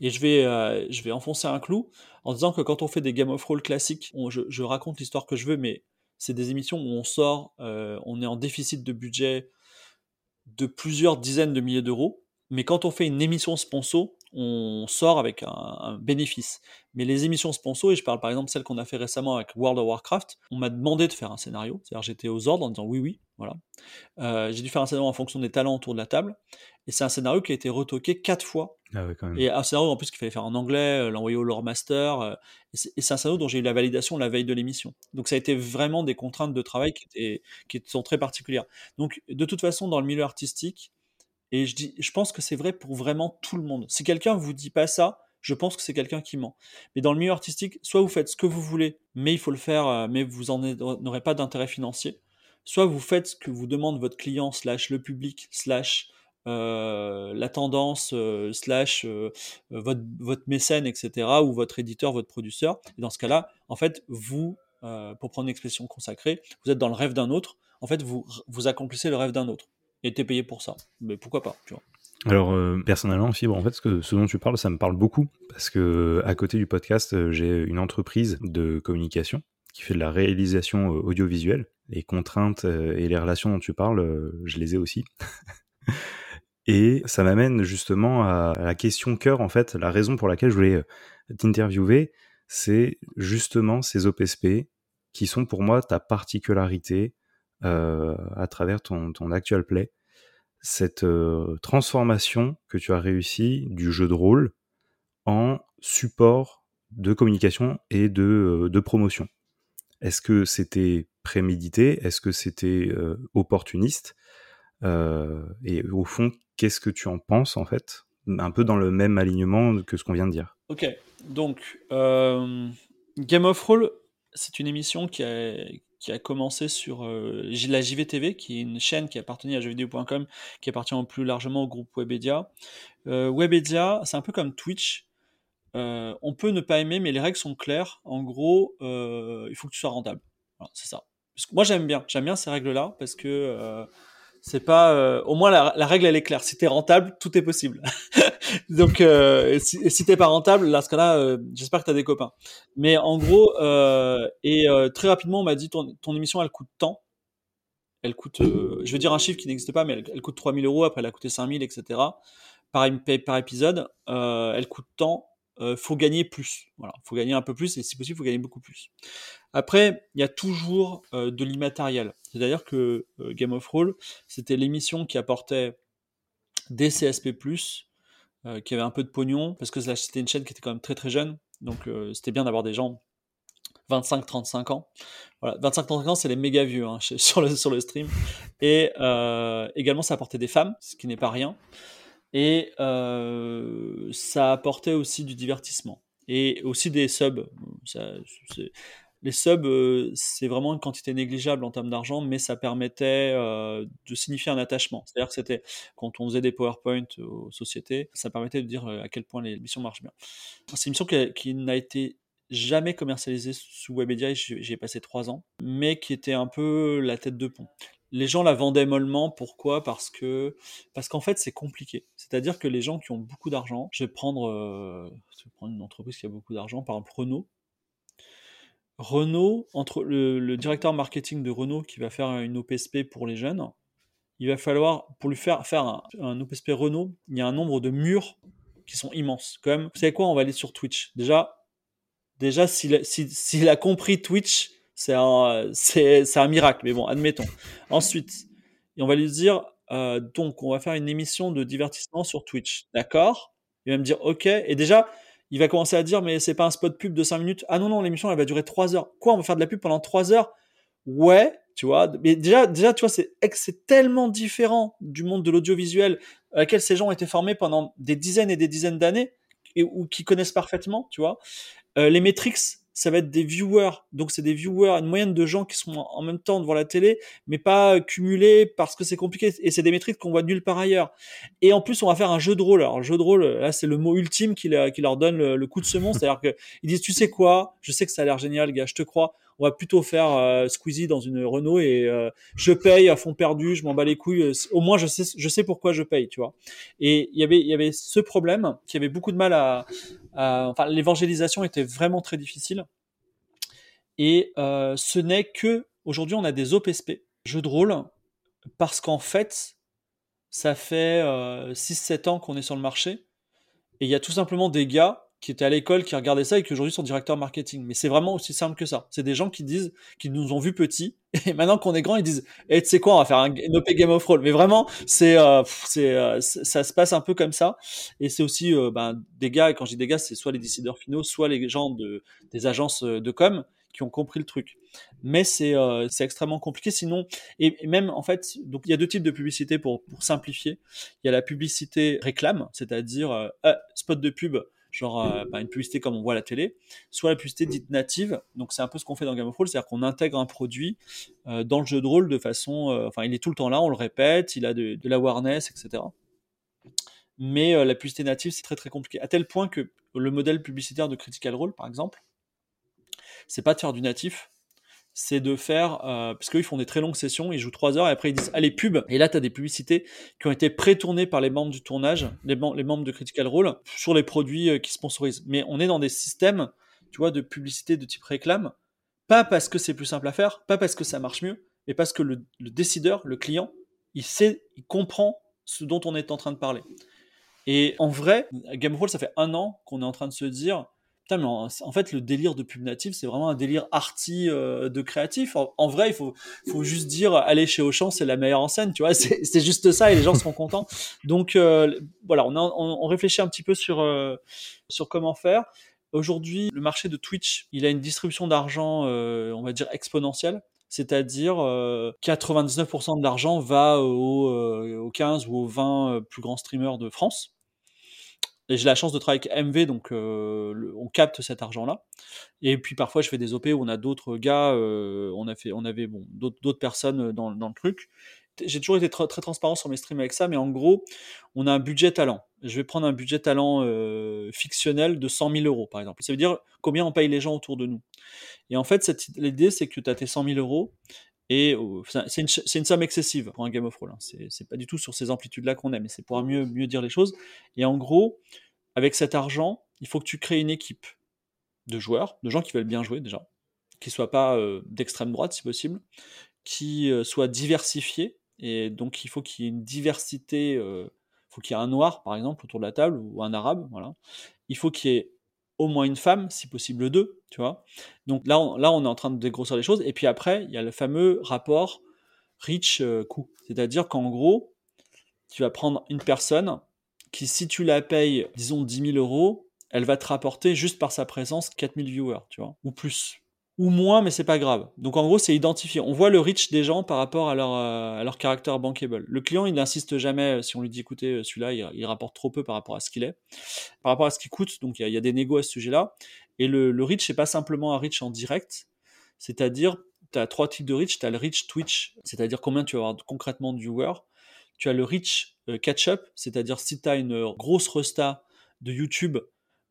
Et je vais, euh, je vais enfoncer un clou en disant que quand on fait des Game of Roll classiques, je, raconte l'histoire que je veux, mais c'est des émissions où on sort, euh, on est en déficit de budget de plusieurs dizaines de milliers d'euros. Mais quand on fait une émission sponsor, on sort avec un, bénéfice. Mais les émissions sponsor, et je parle par exemple celle qu'on a fait récemment avec World of Warcraft, on m'a demandé de faire un scénario. C'est-à-dire j'étais aux ordres en disant oui, oui, voilà. Euh, j'ai dû faire un scénario en fonction des talents autour de la table. Et c'est un scénario qui a été retoqué quatre fois. Ah et un scénario en plus qu'il fallait faire en anglais, euh, l'envoyer au lore master. Euh, et c'est un scénario dont j'ai eu la validation la veille de l'émission. Donc ça a été vraiment des contraintes de travail qui, étaient, qui sont très particulières. Donc de toute façon, dans le milieu artistique, et je, dis, je pense que c'est vrai pour vraiment tout le monde. Si quelqu'un vous dit pas ça, je pense que c'est quelqu'un qui ment. Mais dans le milieu artistique, soit vous faites ce que vous voulez, mais il faut le faire, euh, mais vous n'aurez pas d'intérêt financier. Soit vous faites ce que vous demande votre client, slash le public, slash la tendance slash votre, mécène, etc., ou votre éditeur, votre producteur. Et dans ce cas-là, en fait, vous, pour prendre une expression consacrée, vous êtes dans le rêve d'un autre. En fait, vous accomplissez le rêve d'un autre. Et t'es payé pour ça. Mais pourquoi pas. Alors personnellement, Fibre, en fait, ce, dont tu parles, ça me parle beaucoup parce que à côté du podcast, j'ai une entreprise de communication qui fait de la réalisation audiovisuelle. Les contraintes et les relations dont tu parles, je les ai aussi. *laughs* et ça m'amène justement à la question cœur, en fait, la raison pour laquelle je voulais t'interviewer, c'est justement ces OPSP qui sont pour moi ta particularité à travers ton, ton actual play cette transformation que tu as réussi du jeu de rôle en support de communication et de, de promotion. Est-ce que c'était prémédité? Est-ce que c'était opportuniste? Et au fond, qu'est-ce que tu en penses en fait Un peu dans le même alignement que ce qu'on vient de dire? Ok, donc Game of Roll, c'est une émission qui a, qui a commencé sur euh, la JVTV, qui est une chaîne qui appartenait à jeuxvideo.com, qui appartient plus largement au groupe Webedia. Euh, Webedia, c'est un peu comme Twitch. Euh, on peut ne pas aimer, mais les règles sont claires. En gros, il faut que tu sois rentable. c'est ça. moi, j'aime bien. J'aime bien ces règles-là parce que c'est pas. Euh, au moins, la, la, règle, elle est claire. Si t'es rentable, tout est possible. *laughs* Donc, euh, si, si t'es pas rentable, là, ce cas-là, euh, j'espère que t'as des copains. Mais en gros, euh, et très rapidement, on m'a dit ton, ton émission, elle coûte tant. Elle coûte, je veux dire un chiffre qui n'existe pas, mais elle, elle, coûte 3000 euros. Après, elle a coûté 5000, etc. Par, par épisode, elle coûte tant euh, faut gagner plus. Voilà, faut gagner un peu plus et si possible, faut gagner beaucoup plus. Après, il y a toujours euh, de l'immatériel. C'est-à-dire que euh, Game of Roll, c'était l'émission qui apportait des CSP+, qui avait un peu de pognon, parce que c'était une chaîne qui était quand même très très jeune, donc c'était bien d'avoir des gens 25-35 ans. Voilà, 25-35 ans, c'est les méga vieux hein, *laughs* sur, le, sur le stream. Et également, ça apportait des femmes, ce qui n'est pas rien. Et euh, ça apportait aussi du divertissement. Et aussi des subs. Les subs, euh, c'est vraiment une quantité négligeable en termes d'argent, mais ça permettait euh, de signifier un attachement. C'est-à-dire que c'était quand on faisait des PowerPoint aux sociétés, ça permettait de dire à quel point l'émission marche bien. C'est une émission qui, qui n'a été jamais commercialisée sous Webedia, j'y ai passé trois ans, mais qui était un peu la tête de pont les gens la vendaient mollement. Pourquoi? Parce que parce qu'en fait c'est compliqué. C'est-à-dire que les gens qui ont beaucoup d'argent, je vais prendre, euh, une entreprise qui a beaucoup d'argent, par exemple Renault. Renault, entre le, directeur marketing de Renault qui va faire une OPSP pour les jeunes, il va falloir, pour lui faire faire un, OPSP Renault, il y a un nombre de murs qui sont immenses. Comme, vous savez quoi, on va aller sur Twitch. Déjà, déjà s'il a compris Twitch, c'est un, c'est, un miracle, mais bon, admettons. Ensuite, on va lui dire, euh, donc, on va faire une émission de divertissement sur Twitch. D'accord? Il va me dire, ok. Et déjà, il va commencer à dire, mais c'est pas un spot pub de 5 minutes. Ah non, non, l'émission, elle va durer 3 heures. Quoi On va faire de la pub pendant 3 heures? Ouais, tu vois. Mais déjà, déjà tu vois, c'est, c'est tellement différent du monde de l'audiovisuel à laquelle ces gens ont été formés pendant des dizaines et des dizaines d'années et, ou qui connaissent parfaitement, tu vois. Euh, les metrics, ça va être des viewers. Donc c'est des viewers, une moyenne de gens qui sont en même temps devant la télé, mais pas cumulés parce que c'est compliqué. Et c'est des métriques qu'on voit nulle part ailleurs. Et en plus, on va faire un jeu de rôle. Alors, jeu de rôle, là, c'est le mot ultime qui, leur donne le, coup de semonce. C'est-à-dire qu'ils disent, tu sais quoi, je sais que ça a l'air génial, gars, je te crois. On va plutôt faire euh, Squeezie dans une Renault et euh, je paye à fond perdu, je m'en bats les couilles. Au moins, je sais, pourquoi je paye, tu vois. Et il y avait, ce problème qui avait beaucoup de mal à, enfin, l'évangélisation était vraiment très difficile. Et euh, ce n'est que aujourd'hui on a des OPSP, jeux de rôle, parce qu'en fait, ça fait 6-7 euh, ans qu'on est sur le marché, et il y a tout simplement des gars qui étaient à l'école, qui regardaient ça et qui aujourd'hui sont directeurs marketing. Mais c'est vraiment aussi simple que ça. C'est des gens qui disent, qui nous ont vus petits, *laughs* et maintenant qu'on est grand, ils disent, eh, tu sais quoi, on va faire un, OP Game of Roll. Mais vraiment, c'est, euh, c'est, ça se passe un peu comme ça. Et c'est aussi ben, des gars, et quand je dis des gars, c'est soit les décideurs finaux, soit les gens de, des agences de com qui ont compris le truc. Mais c'est euh, extrêmement compliqué sinon. Et, même en fait, donc il y a deux types de publicité pour, pour simplifier. Il y a la publicité réclame, c'est-à-dire euh, euh spot de pub, genre euh, bah, une publicité comme on voit à la télé, soit la publicité dite native. Donc c'est un peu ce qu'on fait dans Game of Thrones, c'est-à-dire qu'on intègre un produit dans le jeu de rôle de façon, enfin il est tout le temps là, on le répète, il a de, de l'awareness, etc. Mais la publicité native, c'est très très compliqué. À tel point que le modèle publicitaire de Critical Role, par exemple, c'est pas de faire du natif, c'est de faire, euh, parce qu'ils font des très longues sessions, ils jouent 3 heures et après ils disent allez pub. Et là tu as des publicités qui ont été pré-tournées par les membres du tournage, les, membres de Critical Role, sur les produits euh, qui sponsorisent. Mais on est dans des systèmes, tu vois, de publicité de type réclame, pas parce que c'est plus simple à faire, pas parce que ça marche mieux, mais parce que le, décideur, le client, il sait, il comprend ce dont on est en train de parler. Et en vrai, Game of Thrones, ça fait un an qu'on est en train de se dire Putain, mais en, fait, le délire de pub native, c'est vraiment un délire arty euh, de créatif. En, vrai, il faut, juste dire, aller chez Auchan, c'est la meilleure en scène, tu vois. *laughs* C'est juste ça et les gens seront contents. Donc, euh, voilà, on, on, réfléchit un petit peu sur, euh, sur comment faire. Aujourd'hui, le marché de Twitch, il a une distribution d'argent, on va dire, exponentielle. C'est-à-dire 99% de l'argent va aux, aux 15 ou aux 20 plus grands streamers de France et j'ai la chance de travailler avec MV, donc euh, on capte cet argent-là. Et puis parfois, je fais des OP où on a d'autres gars, euh, on, a fait, on avait bon, d'autres personnes dans, dans, le truc. J'ai toujours été très, transparent sur mes streams avec ça, mais en gros, on a un budget talent. Je vais prendre un budget talent euh, fictionnel de 100 000 euros, par exemple. Ça veut dire combien on paye les gens autour de nous. Et en fait, l'idée, c'est que tu as tes 100 000 euros et c'est une, somme excessive pour un Game of Roll. Hein. C'est pas du tout sur ces amplitudes-là qu'on aime, mais c'est pour mieux, mieux dire les choses. Et en gros, avec cet argent, il faut que tu crées une équipe de joueurs, de gens qui veulent bien jouer déjà, qui ne soient pas euh, d'extrême droite si possible, qui euh, soient diversifiés. Et donc il faut qu'il y ait une diversité, il euh, faut qu'il y ait un noir par exemple autour de la table ou un arabe, voilà. Il faut qu'il y ait moins une femme, si possible deux, tu vois. Donc là, on, là, on est en train de dégrossir les choses. Et puis après, il y a le fameux rapport rich-coût. C'est-à-dire qu'en gros, tu vas prendre une personne qui, si tu la payes, disons 10 000 euros, elle va te rapporter juste par sa présence 4000 viewers, tu vois, ou plus ou moins, mais c'est pas grave. Donc en gros, c'est identifié. On voit le reach des gens par rapport à leur, euh, à leur caractère bankable. Le client, il n'insiste jamais, euh, si on lui dit écoutez, euh, celui-là, il, rapporte trop peu par rapport à ce qu'il est, par rapport à ce qu'il coûte. Donc il y, a des négos à ce sujet-là. Et le, le reach, c'est pas simplement un reach en direct, c'est-à-dire, tu as trois types de reach. Tu as le reach Twitch, c'est-à-dire combien tu vas avoir concrètement de viewers. Tu as le reach catch-up, c'est-à-dire si tu as une grosse resta de YouTube,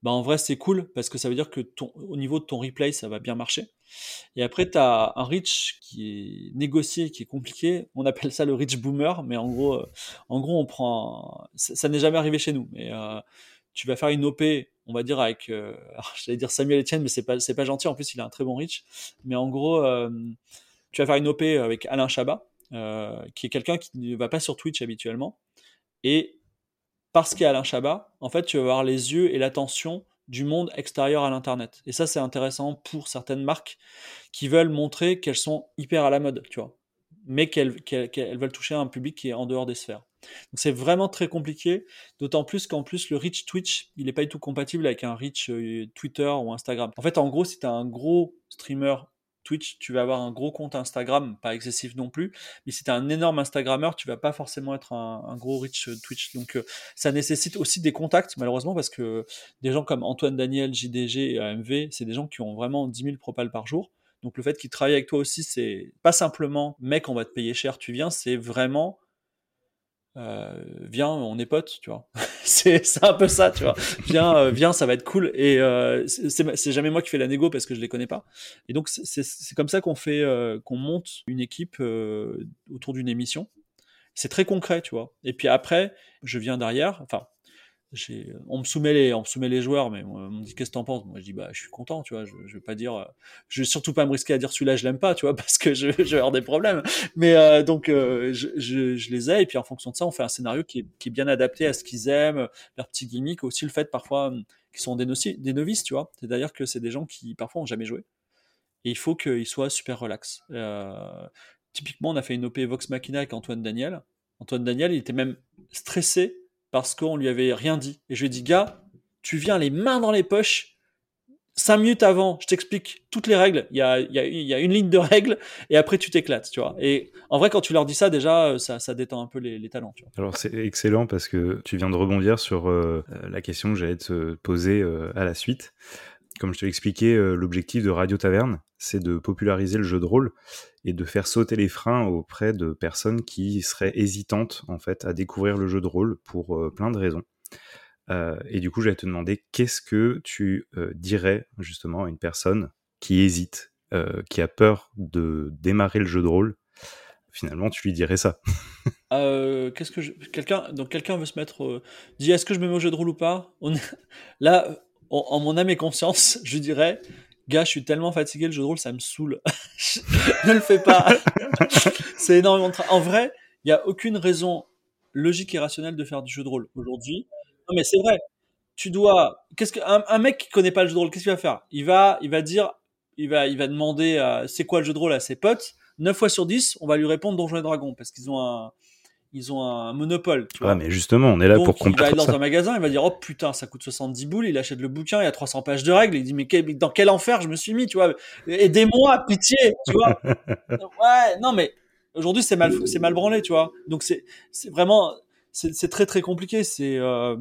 bah en vrai c'est cool parce que ça veut dire que ton, au niveau de ton replay ça va bien marcher. Et après tu as un reach qui est négocié, qui est compliqué. On appelle ça le reach boomer, mais en gros, euh, en gros on prend, ça, n'est jamais arrivé chez nous. Mais euh, tu vas faire une OP, on va dire avec, euh, *laughs* j'allais dire Samuel Etienne, mais c'est pas c'est pas gentil. En plus il a un très bon reach. Mais en gros, tu vas faire une OP avec Alain Chabat, qui est quelqu'un qui ne va pas sur Twitch habituellement. Et parce qu'il y a Alain Chabat, en fait, tu vas avoir les yeux et l'attention du monde extérieur à l'Internet. Et ça, c'est intéressant pour certaines marques qui veulent montrer qu'elles sont hyper à la mode, tu vois, mais qu'elles veulent toucher un public qui est en dehors des sphères. Donc c'est vraiment très compliqué, d'autant plus qu'en plus le reach Twitch, il n'est pas du tout compatible avec un reach euh, Twitter ou Instagram. En fait, en gros, si tu as un gros streamer Twitch, tu vas avoir un gros compte Instagram, pas excessif non plus. Mais si tu es un énorme Instagrammeur, tu vas pas forcément être un, gros rich euh, Twitch. Donc euh, ça nécessite aussi des contacts, malheureusement, parce que des gens comme Antoine Daniel, JDG et AMV, c'est des gens qui ont vraiment 10 000 propals par jour. Donc le fait qu'ils travaillent avec toi aussi, c'est pas simplement mec, on va te payer cher, tu viens, c'est vraiment euh, viens, on est potes, tu vois. *laughs* c'est un peu ça, tu vois. Viens, euh, viens, ça va être cool. Et euh, c'est jamais moi qui fais la négo parce que je les connais pas. Et donc c'est comme ça qu'on fait, qu'on monte une équipe autour d'une émission. C'est très concret, tu vois. Et puis après, je viens derrière. Enfin, on me soumet les, on soumet les joueurs, mais on me dit qu'est-ce que t'en penses? Moi je dis bah je suis content, tu vois. Je, je vais pas dire, je vais surtout pas me risquer à dire celui-là je l'aime pas, tu vois, *laughs* parce que je, vais avoir des problèmes. Mais euh, donc euh, je, les ai et puis en fonction de ça on fait un scénario qui est, bien adapté à ce qu'ils aiment, leurs petits gimmicks, aussi le fait parfois hum, qu'ils sont des, des novices, tu vois. C'est-à-dire que c'est des gens qui parfois ont jamais joué et il faut qu'ils soient super relax. Euh, typiquement on a fait une OP Vox Machina avec Antoine Daniel. Antoine Daniel il était même stressé parce qu'on lui avait rien dit. Et je lui ai dit, gars, tu viens les mains dans les poches. Cinq minutes avant, je t'explique toutes les règles. Il y a, une ligne de règles et après tu t'éclates, tu vois. Et en vrai, quand tu leur dis ça, déjà, euh, ça, détend un peu les, talents. Alors c'est excellent parce que tu viens de rebondir sur euh, la question que j'allais te poser euh, à la suite. Comme je te l'expliquais, l'objectif de Radio Taverne, c'est de populariser le jeu de rôle et de faire sauter les freins auprès de personnes qui seraient hésitantes en fait à découvrir le jeu de rôle pour plein de raisons. et du coup, j'allais te demander qu'est-ce que tu dirais justement à une personne qui hésite, qui a peur de démarrer le jeu de rôle? Finalement, tu lui dirais ça. *laughs* Euh, qu'est-ce que quelqu'un donc quelqu'un veut se mettre euh, dit est-ce que je me mets au jeu de rôle ou pas? Là, en, mon âme et conscience, *laughs* je dirais gars, je suis tellement fatigué, le jeu de rôle, ça me saoule. *laughs* ne le fais pas. *laughs* c'est énormément de En vrai, il y a aucune raison logique et rationnelle de faire du jeu de rôle aujourd'hui. Non, mais c'est vrai. Tu dois. Qu'est-ce que un, mec qui connaît pas le jeu de rôle, qu'est-ce qu'il va faire? Il va, il va dire, il va, il va demander, c'est quoi le jeu de rôle à ses potes? 9 fois sur 10, on va lui répondre Donjons et Dragons parce qu'ils ont un ils ont un monopole. Tu vois. mais justement, on est là pour comprendre. Il va aller dans un magasin, il va dire Oh putain, ça coûte 70 boules. Il achète le bouquin, il y a 300 pages de règles. Il dit Mais dans quel enfer je me suis mis, tu vois Aidez-moi, pitié, tu vois *laughs* Ouais, non, mais aujourd'hui, c'est mal, c'est mal branlé, tu vois. Donc, c'est vraiment, c'est très très compliqué. C'est. Euh,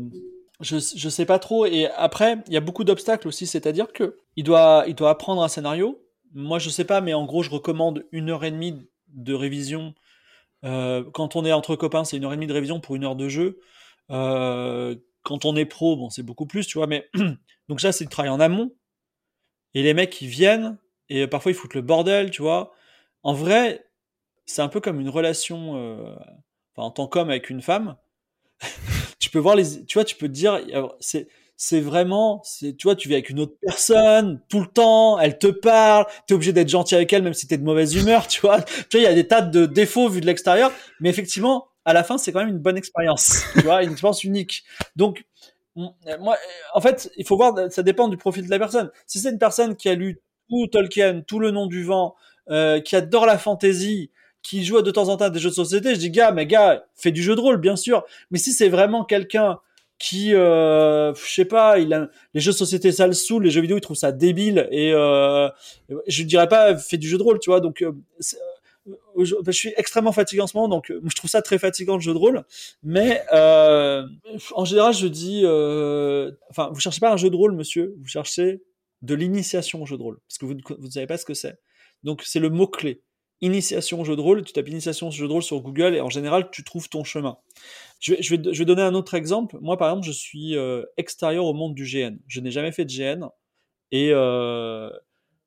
je, je sais pas trop. Et après, il y a beaucoup d'obstacles aussi. C'est-à-dire que il doit, il doit apprendre un scénario moi, je sais pas, mais en gros, je recommande une heure et demie de révision. Euh, quand on est entre copains, c'est une heure et demie de révision pour une heure de jeu. Euh, quand on est pro, bon, c'est beaucoup plus, tu vois. Mais *clears throat* donc ça, c'est du travail en amont. Et les mecs, ils viennent et parfois ils foutent le bordel, tu vois. En vrai, c'est un peu comme une relation, euh, en tant qu'homme avec une femme. *laughs* tu peux voir les, tu vois, tu peux te dire, c'est c'est vraiment, c'est, tu vois, tu vis avec une autre personne tout le temps, elle te parle, tu es obligé d'être gentil avec elle même si tu es de mauvaise humeur, *laughs* tu vois. Tu vois, il y a des tas de défauts vus de l'extérieur, mais effectivement, à la fin, c'est quand même une bonne expérience, tu vois, une expérience unique. Donc, moi, en fait, il faut voir, ça dépend du profil de la personne. Si c'est une personne qui a lu tout Tolkien, tout le nom du vent, euh, qui adore la fantaisie, qui joue de temps en temps à des jeux de société, je dis, gars, mais gars, fais du jeu de rôle, bien sûr. Mais si c'est vraiment quelqu'un qui, euh, je sais pas, il a, les jeux de société ça le saoule, les jeux vidéo il trouve ça débile et euh, je dirais pas fait du jeu de rôle, tu vois. Donc euh, euh, je, suis extrêmement fatigué en ce moment, donc je trouve ça très fatigant le jeu de rôle. Mais en général, je dis, enfin, vous cherchez pas un jeu de rôle, monsieur, vous cherchez de l'initiation au jeu de rôle, parce que vous ne savez pas ce que c'est. Donc c'est le mot clé initiation jeu de rôle, tu tapes initiation jeu de rôle sur Google et en général tu trouves ton chemin. Je vais, donner un autre exemple. Moi par exemple je suis euh, extérieur au monde du GN. Je n'ai jamais fait de GN et euh,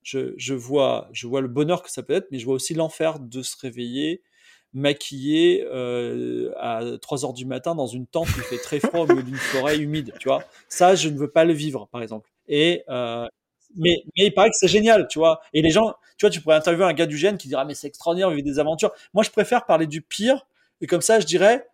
je, vois, le bonheur que ça peut être, mais je vois aussi l'enfer de se réveiller maquillé euh, à 3 heures du matin dans une tente qui fait très froid au milieu d'une forêt humide, tu vois. Ça, je ne veux pas le vivre, par exemple. Et, mais, mais il paraît que c'est génial, tu vois. Et les gens, tu vois, tu pourrais interviewer un gars du gène qui dira, mais c'est extraordinaire, vivre des aventures. Moi, je préfère parler du pire. Et comme ça, je dirais,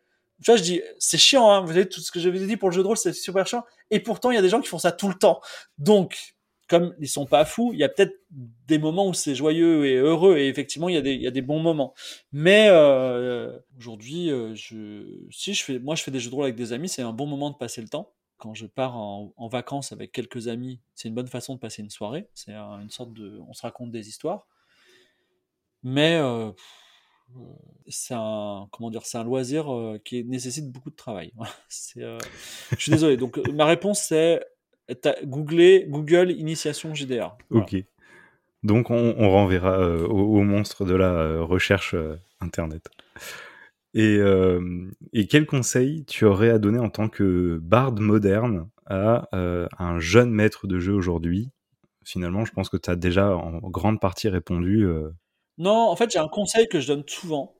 tu vois, je dis, c'est chiant, hein. Vous savez, tout ce que je vous ai dit pour le jeu de rôle, c'est super chiant. Et pourtant, il y a des gens qui font ça tout le temps. Donc, comme ils sont pas fous, il y a peut-être des moments où c'est joyeux et heureux, et effectivement, il y a des, il y a des bons moments. Mais euh, aujourd'hui, euh, si je fais, moi, je fais des jeux de rôle avec des amis, c'est un bon moment de passer le temps quand je pars en, vacances avec quelques amis, c'est une bonne façon de passer une soirée. C'est une sorte de, on se raconte des histoires. Mais euh, c'est un, comment dire, c'est un loisir euh, qui nécessite beaucoup de travail. *laughs* Euh, je suis désolé. Donc ma réponse c'est googler Google initiation GDR. Ok. Donc on, renverra au, au, monstre de la recherche internet. Et, euh, quel conseil tu aurais à donner en tant que barde moderne à euh, un jeune maître de jeu aujourd'hui? Finalement, je pense que tu as déjà en grande partie répondu. Non, en fait, j'ai un conseil que je donne souvent,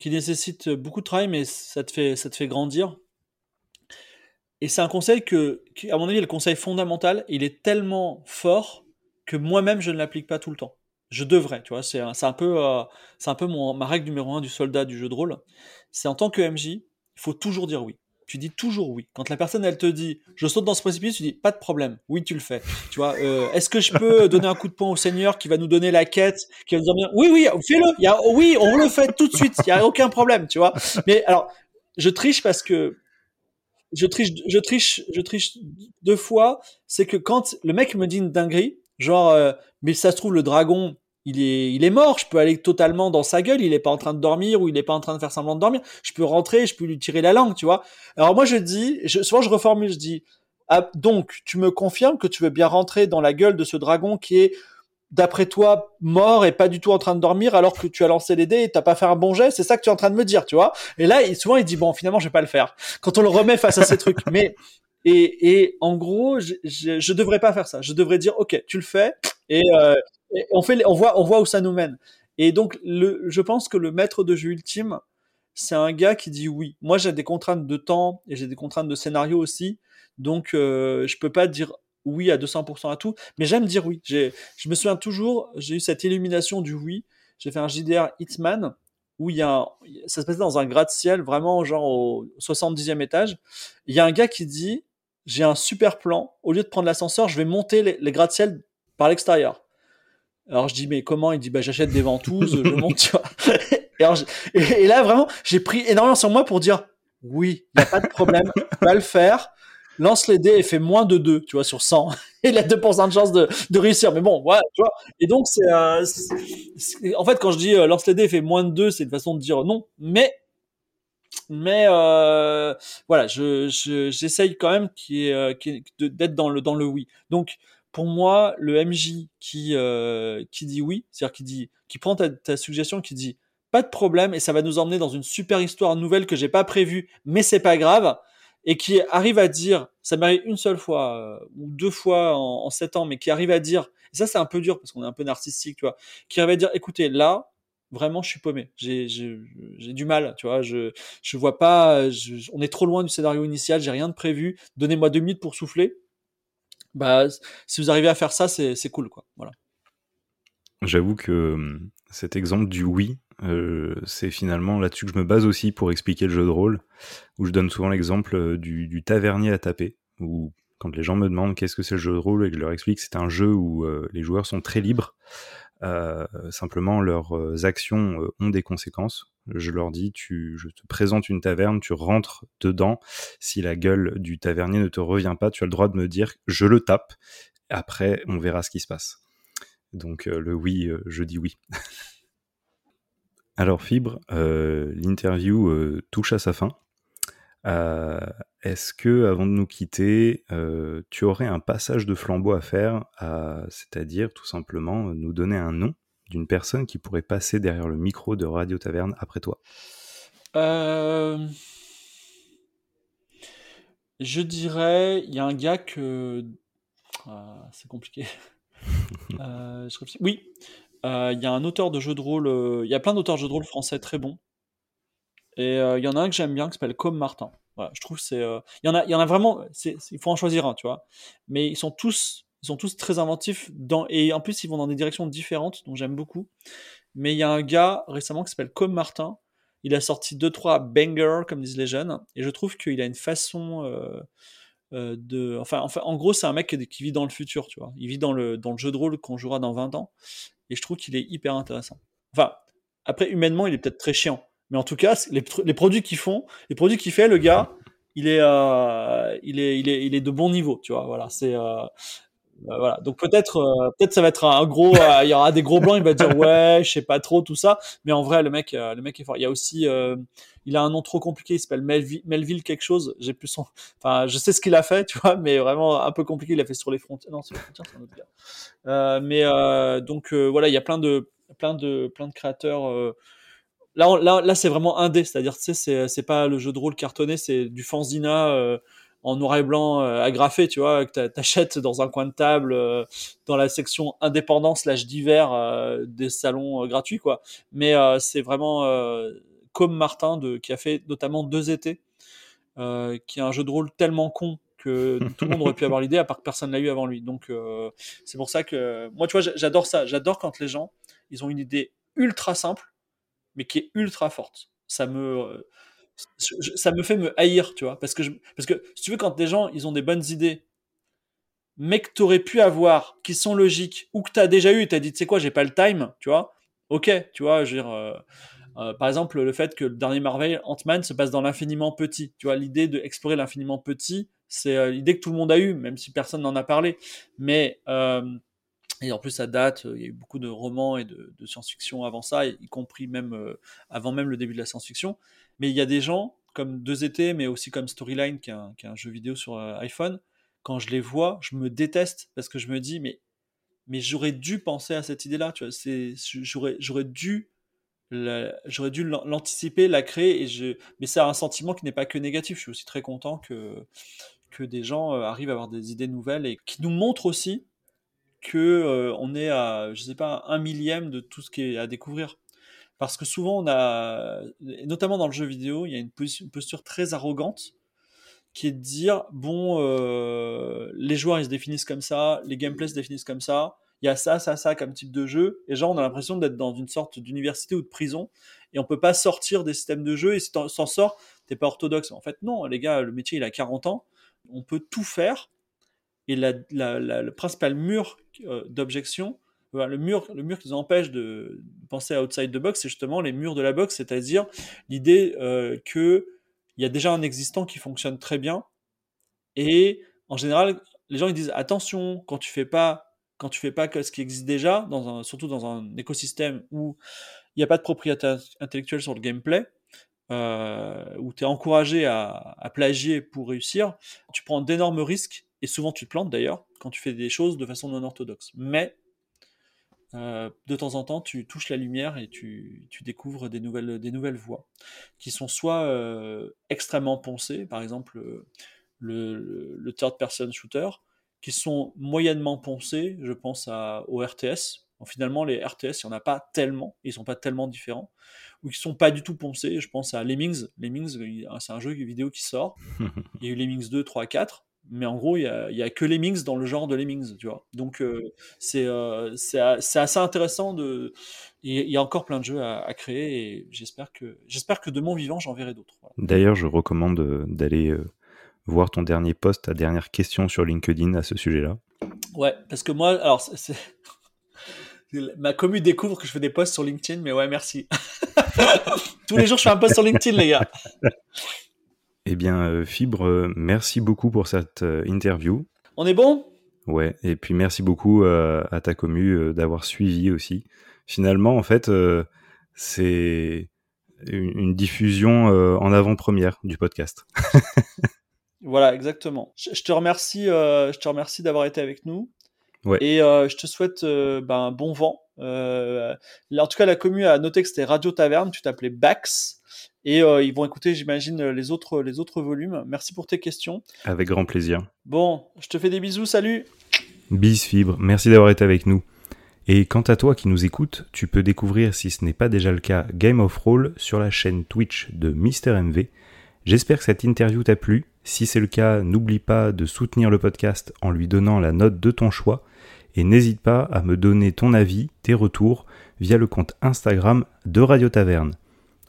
qui nécessite beaucoup de travail, mais ça te fait, ça te fait grandir. Et c'est un conseil que, qui, à mon avis, le conseil fondamental. Il est tellement fort que moi-même, je ne l'applique pas tout le temps je devrais, tu vois, c'est un, un, peu, euh, un peu mon, ma règle numéro un du soldat du jeu de rôle. C'est en tant que MJ, il faut toujours dire oui. Tu dis toujours oui. Quand la personne elle te dit je saute dans ce précipice, tu dis pas de problème. Oui, tu le fais. Tu vois, euh, est-ce que je peux *laughs* donner un coup de poing au Seigneur qui va nous donner la quête, qui va nous dire oui, oui, fais-le. A, oui, on le fait tout de suite. Il y a aucun problème, tu vois. Mais alors, je triche parce que je triche, je triche, je triche deux fois. C'est que quand le mec me dit une dinguerie, genre, euh, mais ça se trouve le dragon, il est, il est mort, je peux aller totalement dans sa gueule, il est pas en train de dormir ou il est pas en train de faire semblant de dormir, je peux rentrer, je peux lui tirer la langue, tu vois. Alors moi je dis, je, souvent je reformule, je dis, Ah, donc, tu me confirmes que tu veux bien rentrer dans la gueule de ce dragon qui est d'après toi mort et pas du tout en train de dormir alors que tu as lancé les dés et t'as pas fait un bon jet, c'est ça que tu es en train de me dire, tu vois Et là, souvent il dit bon, finalement je vais pas le faire. Quand on le remet face à ces *laughs* trucs, mais et, et en gros, je, je, je, devrais pas faire ça. Je devrais dire ok, tu le fais et, euh, et on fait, on voit, on voit où ça nous mène. Et donc, le, je pense que le maître de jeu ultime, c'est un gars qui dit oui. Moi, j'ai des contraintes de temps et j'ai des contraintes de scénario aussi. Donc, euh, je peux pas dire oui à 200% à tout, mais j'aime dire oui. Je me souviens toujours, j'ai eu cette illumination du oui. J'ai fait un JDR Hitman où il y a un, ça se passait dans un gratte-ciel, vraiment genre au 70e étage. Il y a un gars qui dit j'ai un super plan. Au lieu de prendre l'ascenseur, je vais monter les, les gratte-ciel par l'extérieur. Alors je dis mais comment? Il dit bah j'achète des ventouses, je monte. Tu vois. *laughs* Et, là vraiment j'ai pris énormément sur moi pour dire oui, il n'y a pas de problème, *laughs* va le faire. Lance les dés et fait moins de 2, tu vois, sur 100. *laughs* il a 2% de chance de, réussir. Mais bon, voilà, tu vois. Et donc, c'est, euh, en fait, quand je dis euh, lance les dés et fait moins de 2, c'est une façon de dire non. Mais mais euh, voilà, je, j'essaye quand même qui est, qui d'être dans le dans le oui. Donc pour moi, le MJ qui euh, qui dit oui, c'est-à-dire qui dit qui prend ta, ta, suggestion, qui dit pas de problème et ça va nous emmener dans une super histoire nouvelle que j'ai pas prévue, mais c'est pas grave et qui arrive à dire, ça m'arrive une seule fois euh, ou deux fois en, sept ans, mais qui arrive à dire, et ça c'est un peu dur parce qu'on est un peu narcissique, tu vois, qui arrive à dire, écoutez, là, vraiment, je suis paumé, j'ai du mal, tu vois, je je vois pas, on est trop loin du scénario initial, j'ai rien de prévu, donnez-moi deux minutes pour souffler. Bah, si vous arrivez à faire ça, c'est cool, quoi. Voilà. J'avoue que hum, cet exemple du oui, euh, c'est finalement là-dessus que je me base aussi pour expliquer le jeu de rôle, où je donne souvent l'exemple euh, du, tavernier à taper, où quand les gens me demandent qu'est-ce que c'est le jeu de rôle et que je leur explique que c'est un jeu où euh, les joueurs sont très libres, euh, simplement leurs euh, actions ont des conséquences. Je leur dis, je te présente une taverne, tu rentres dedans. Si la gueule du tavernier ne te revient pas, tu as le droit de me dire, je le tape. Après, on verra ce qui se passe. Donc le oui, je dis oui. *laughs* Alors Fibre, euh, l'interview euh, touche à sa fin. Euh, Est-ce que, avant de nous quitter, euh, tu aurais un passage de flambeau à faire, c'est-à-dire tout simplement nous donner un nom d'une personne qui pourrait passer derrière le micro de Radio Taverne après toi? Je dirais, il y a un gars que... Ah, c'est compliqué. *laughs* je... Oui, euh, il y a un auteur de jeux de rôle, euh, il y a plein d'auteurs de jeux de rôle français très bons. Et euh, il y en a un que j'aime bien qui s'appelle Comme Martin. Je trouve c'est, il y en a, il y en a vraiment, il faut en choisir un, tu vois. Mais ils sont tous, ils sont tous très inventifs dans, et en plus ils vont dans des directions différentes, donc j'aime beaucoup. Mais il y a un gars récemment qui s'appelle Comme Martin. Il a sorti deux trois bangers comme disent les jeunes, et je trouve qu'il a une façon euh, de, enfin, enfin, en gros, c'est un mec qui, vit dans le futur, tu vois. Il vit dans le, dans le jeu de rôle qu'on jouera dans 20 ans. Et je trouve qu'il est hyper intéressant. Enfin, après, humainement, il est peut-être très chiant. Mais en tout cas, les, les produits qu'il font, les produits qu'il fait, le gars, il est, euh, il est, il est, il est de bon niveau, tu vois. Voilà, c'est, euh, bah, voilà. Donc peut-être, euh, peut-être ça va être un gros, euh, il y aura des gros blancs, il va dire *laughs* ouais, je sais pas trop tout ça, mais en vrai le mec, euh, le mec est fort. Il y a aussi, il a un nom trop compliqué, il s'appelle Melville, Melville quelque chose. J'ai plus son, enfin je sais ce qu'il a fait, tu vois, mais vraiment un peu compliqué. Il a fait sur les frontières, non sur les frontières c'est un autre gars. mais donc voilà, il y a plein de, plein de, plein de créateurs. Là, là, là, c'est vraiment un dé, c'est-à-dire, tu sais, c'est, c'est pas le jeu de rôle cartonné, c'est du fanzina en noir et blanc euh, agrafé, tu vois, que t'achètes dans un coin de table, euh, dans la section indépendance slash divers euh, des salons gratuits, quoi. Mais c'est vraiment comme Martin de, qui a fait notamment deux étés, qui est un jeu de rôle tellement con que tout le monde aurait pu avoir l'idée, à part que personne l'a eu avant lui. Donc c'est pour ça que moi, tu vois, j'adore ça. J'adore quand les gens, ils ont une idée ultra simple, mais qui est ultra forte. Ça me ça me fait me haïr, tu vois. Parce que, parce que si tu veux, quand des gens, ils ont des bonnes idées, mais que t'aurais pu avoir, qui sont logiques, ou que t'as déjà eu et t'as dit, tu sais quoi, j'ai pas le time, tu vois. Ok, tu vois, je veux dire, euh, euh, par exemple, le fait que le dernier Marvel, Ant-Man, se passe dans l'infiniment petit. Tu vois, l'idée d'explorer l'infiniment petit, c'est euh, l'idée que tout le monde a eue, même si personne n'en a parlé. Mais, et en plus, ça date, il y a eu beaucoup de romans et de, science-fiction avant ça, y compris même avant même le début de la science-fiction. Mais il y a des gens comme Deux étés, mais aussi comme Storyline, qui est un, jeu vidéo sur euh, iPhone, quand je les vois, je me déteste parce que je me dis, mais, mais j'aurais dû penser à cette idée-là, tu vois, j'aurais, dû, l'anticiper, la créer, et je, mais c'est un sentiment qui n'est pas que négatif. Je suis aussi très content que, que des gens euh, arrivent à avoir des idées nouvelles et qui nous montrent aussi que euh, on est à, je sais pas, un millième de tout ce qui est à découvrir. Parce que souvent, on a, notamment dans le jeu vidéo, il y a une posture très arrogante qui est de dire bon, euh, les joueurs ils se définissent comme ça, les gameplays se définissent comme ça, il y a ça, ça, ça comme type de jeu, et genre on a l'impression d'être dans une sorte d'université ou de prison, et on peut pas sortir des systèmes de jeu, et si t'en sors, t'es pas orthodoxe. En fait, non, les gars, le métier il a 40 ans, on peut tout faire, et le principal mur euh, d'objection, le mur, le mur qui nous empêche de penser à outside the box, c'est justement les murs de la box, c'est-à-dire l'idée euh, que il y a déjà un existant qui fonctionne très bien. Et en général, les gens ils disent attention quand tu fais pas quand tu fais pas ce qui existe déjà, surtout dans un écosystème où il n'y a pas de propriété intellectuelle sur le gameplay, euh, où tu es encouragé à, plagier pour réussir, tu prends d'énormes risques, et souvent tu te plantes d'ailleurs, quand tu fais des choses de façon non orthodoxe. Mais euh, de temps en temps, tu touches la lumière et tu, découvres des nouvelles, des nouvelles voies qui sont soit euh, extrêmement poncées, par exemple euh, le, third person shooter, qui sont moyennement poncées, je pense à, au RTS. finalement, les RTS, il n'y en a pas tellement, ils sont pas tellement différents, ou qui sont pas du tout poncés. Je pense à Lemmings. Lemmings, c'est un jeu vidéo qui sort. *laughs* Il y a eu Lemmings 2, 3, 4 mais en gros, il n'y a, a, que Lemmings dans le genre de Lemmings, tu vois. Donc, euh, euh, c'est assez intéressant. De... Il y a encore plein de jeux à, créer et j'espère que, que de mon vivant, j'en verrai d'autres. D'ailleurs, je recommande euh, d'aller voir ton dernier post, ta dernière question sur LinkedIn à ce sujet-là. Ouais, parce que moi, alors, *laughs* ma commu découvre que je fais des posts sur LinkedIn, mais ouais, merci. *laughs* Tous les jours, je fais un post sur LinkedIn, les gars. *laughs* Eh bien, euh, Fibre, euh, merci beaucoup pour cette euh, interview. On est bon? Ouais, et puis merci beaucoup à ta commu d'avoir suivi aussi. Finalement, en fait, c'est une, diffusion en avant-première du podcast. *laughs* voilà, exactement. Je, te remercie, je te remercie d'avoir été avec nous. Ouais. Et je te souhaite ben, un bon vent. en tout cas, la commu a noté que c'était Radio Taverne, tu t'appelais Bax. Et euh, ils vont écouter, j'imagine, les autres, les autres volumes. Merci pour tes questions. Avec grand plaisir. Bon, je te fais des bisous, salut Bis Fibre, merci d'avoir été avec nous. Et quant à toi qui nous écoutes, tu peux découvrir, si ce n'est pas déjà le cas, Game of Roll sur la chaîne Twitch de Mister MV. J'espère que cette interview t'a plu. Si c'est le cas, n'oublie pas de soutenir le podcast en lui donnant la note de ton choix. Et n'hésite pas à me donner ton avis, tes retours, via le compte Instagram de Radio Taverne.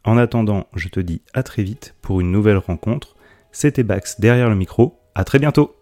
En attendant, je te dis à très vite pour une nouvelle rencontre. C'était Bax derrière le micro. À très bientôt!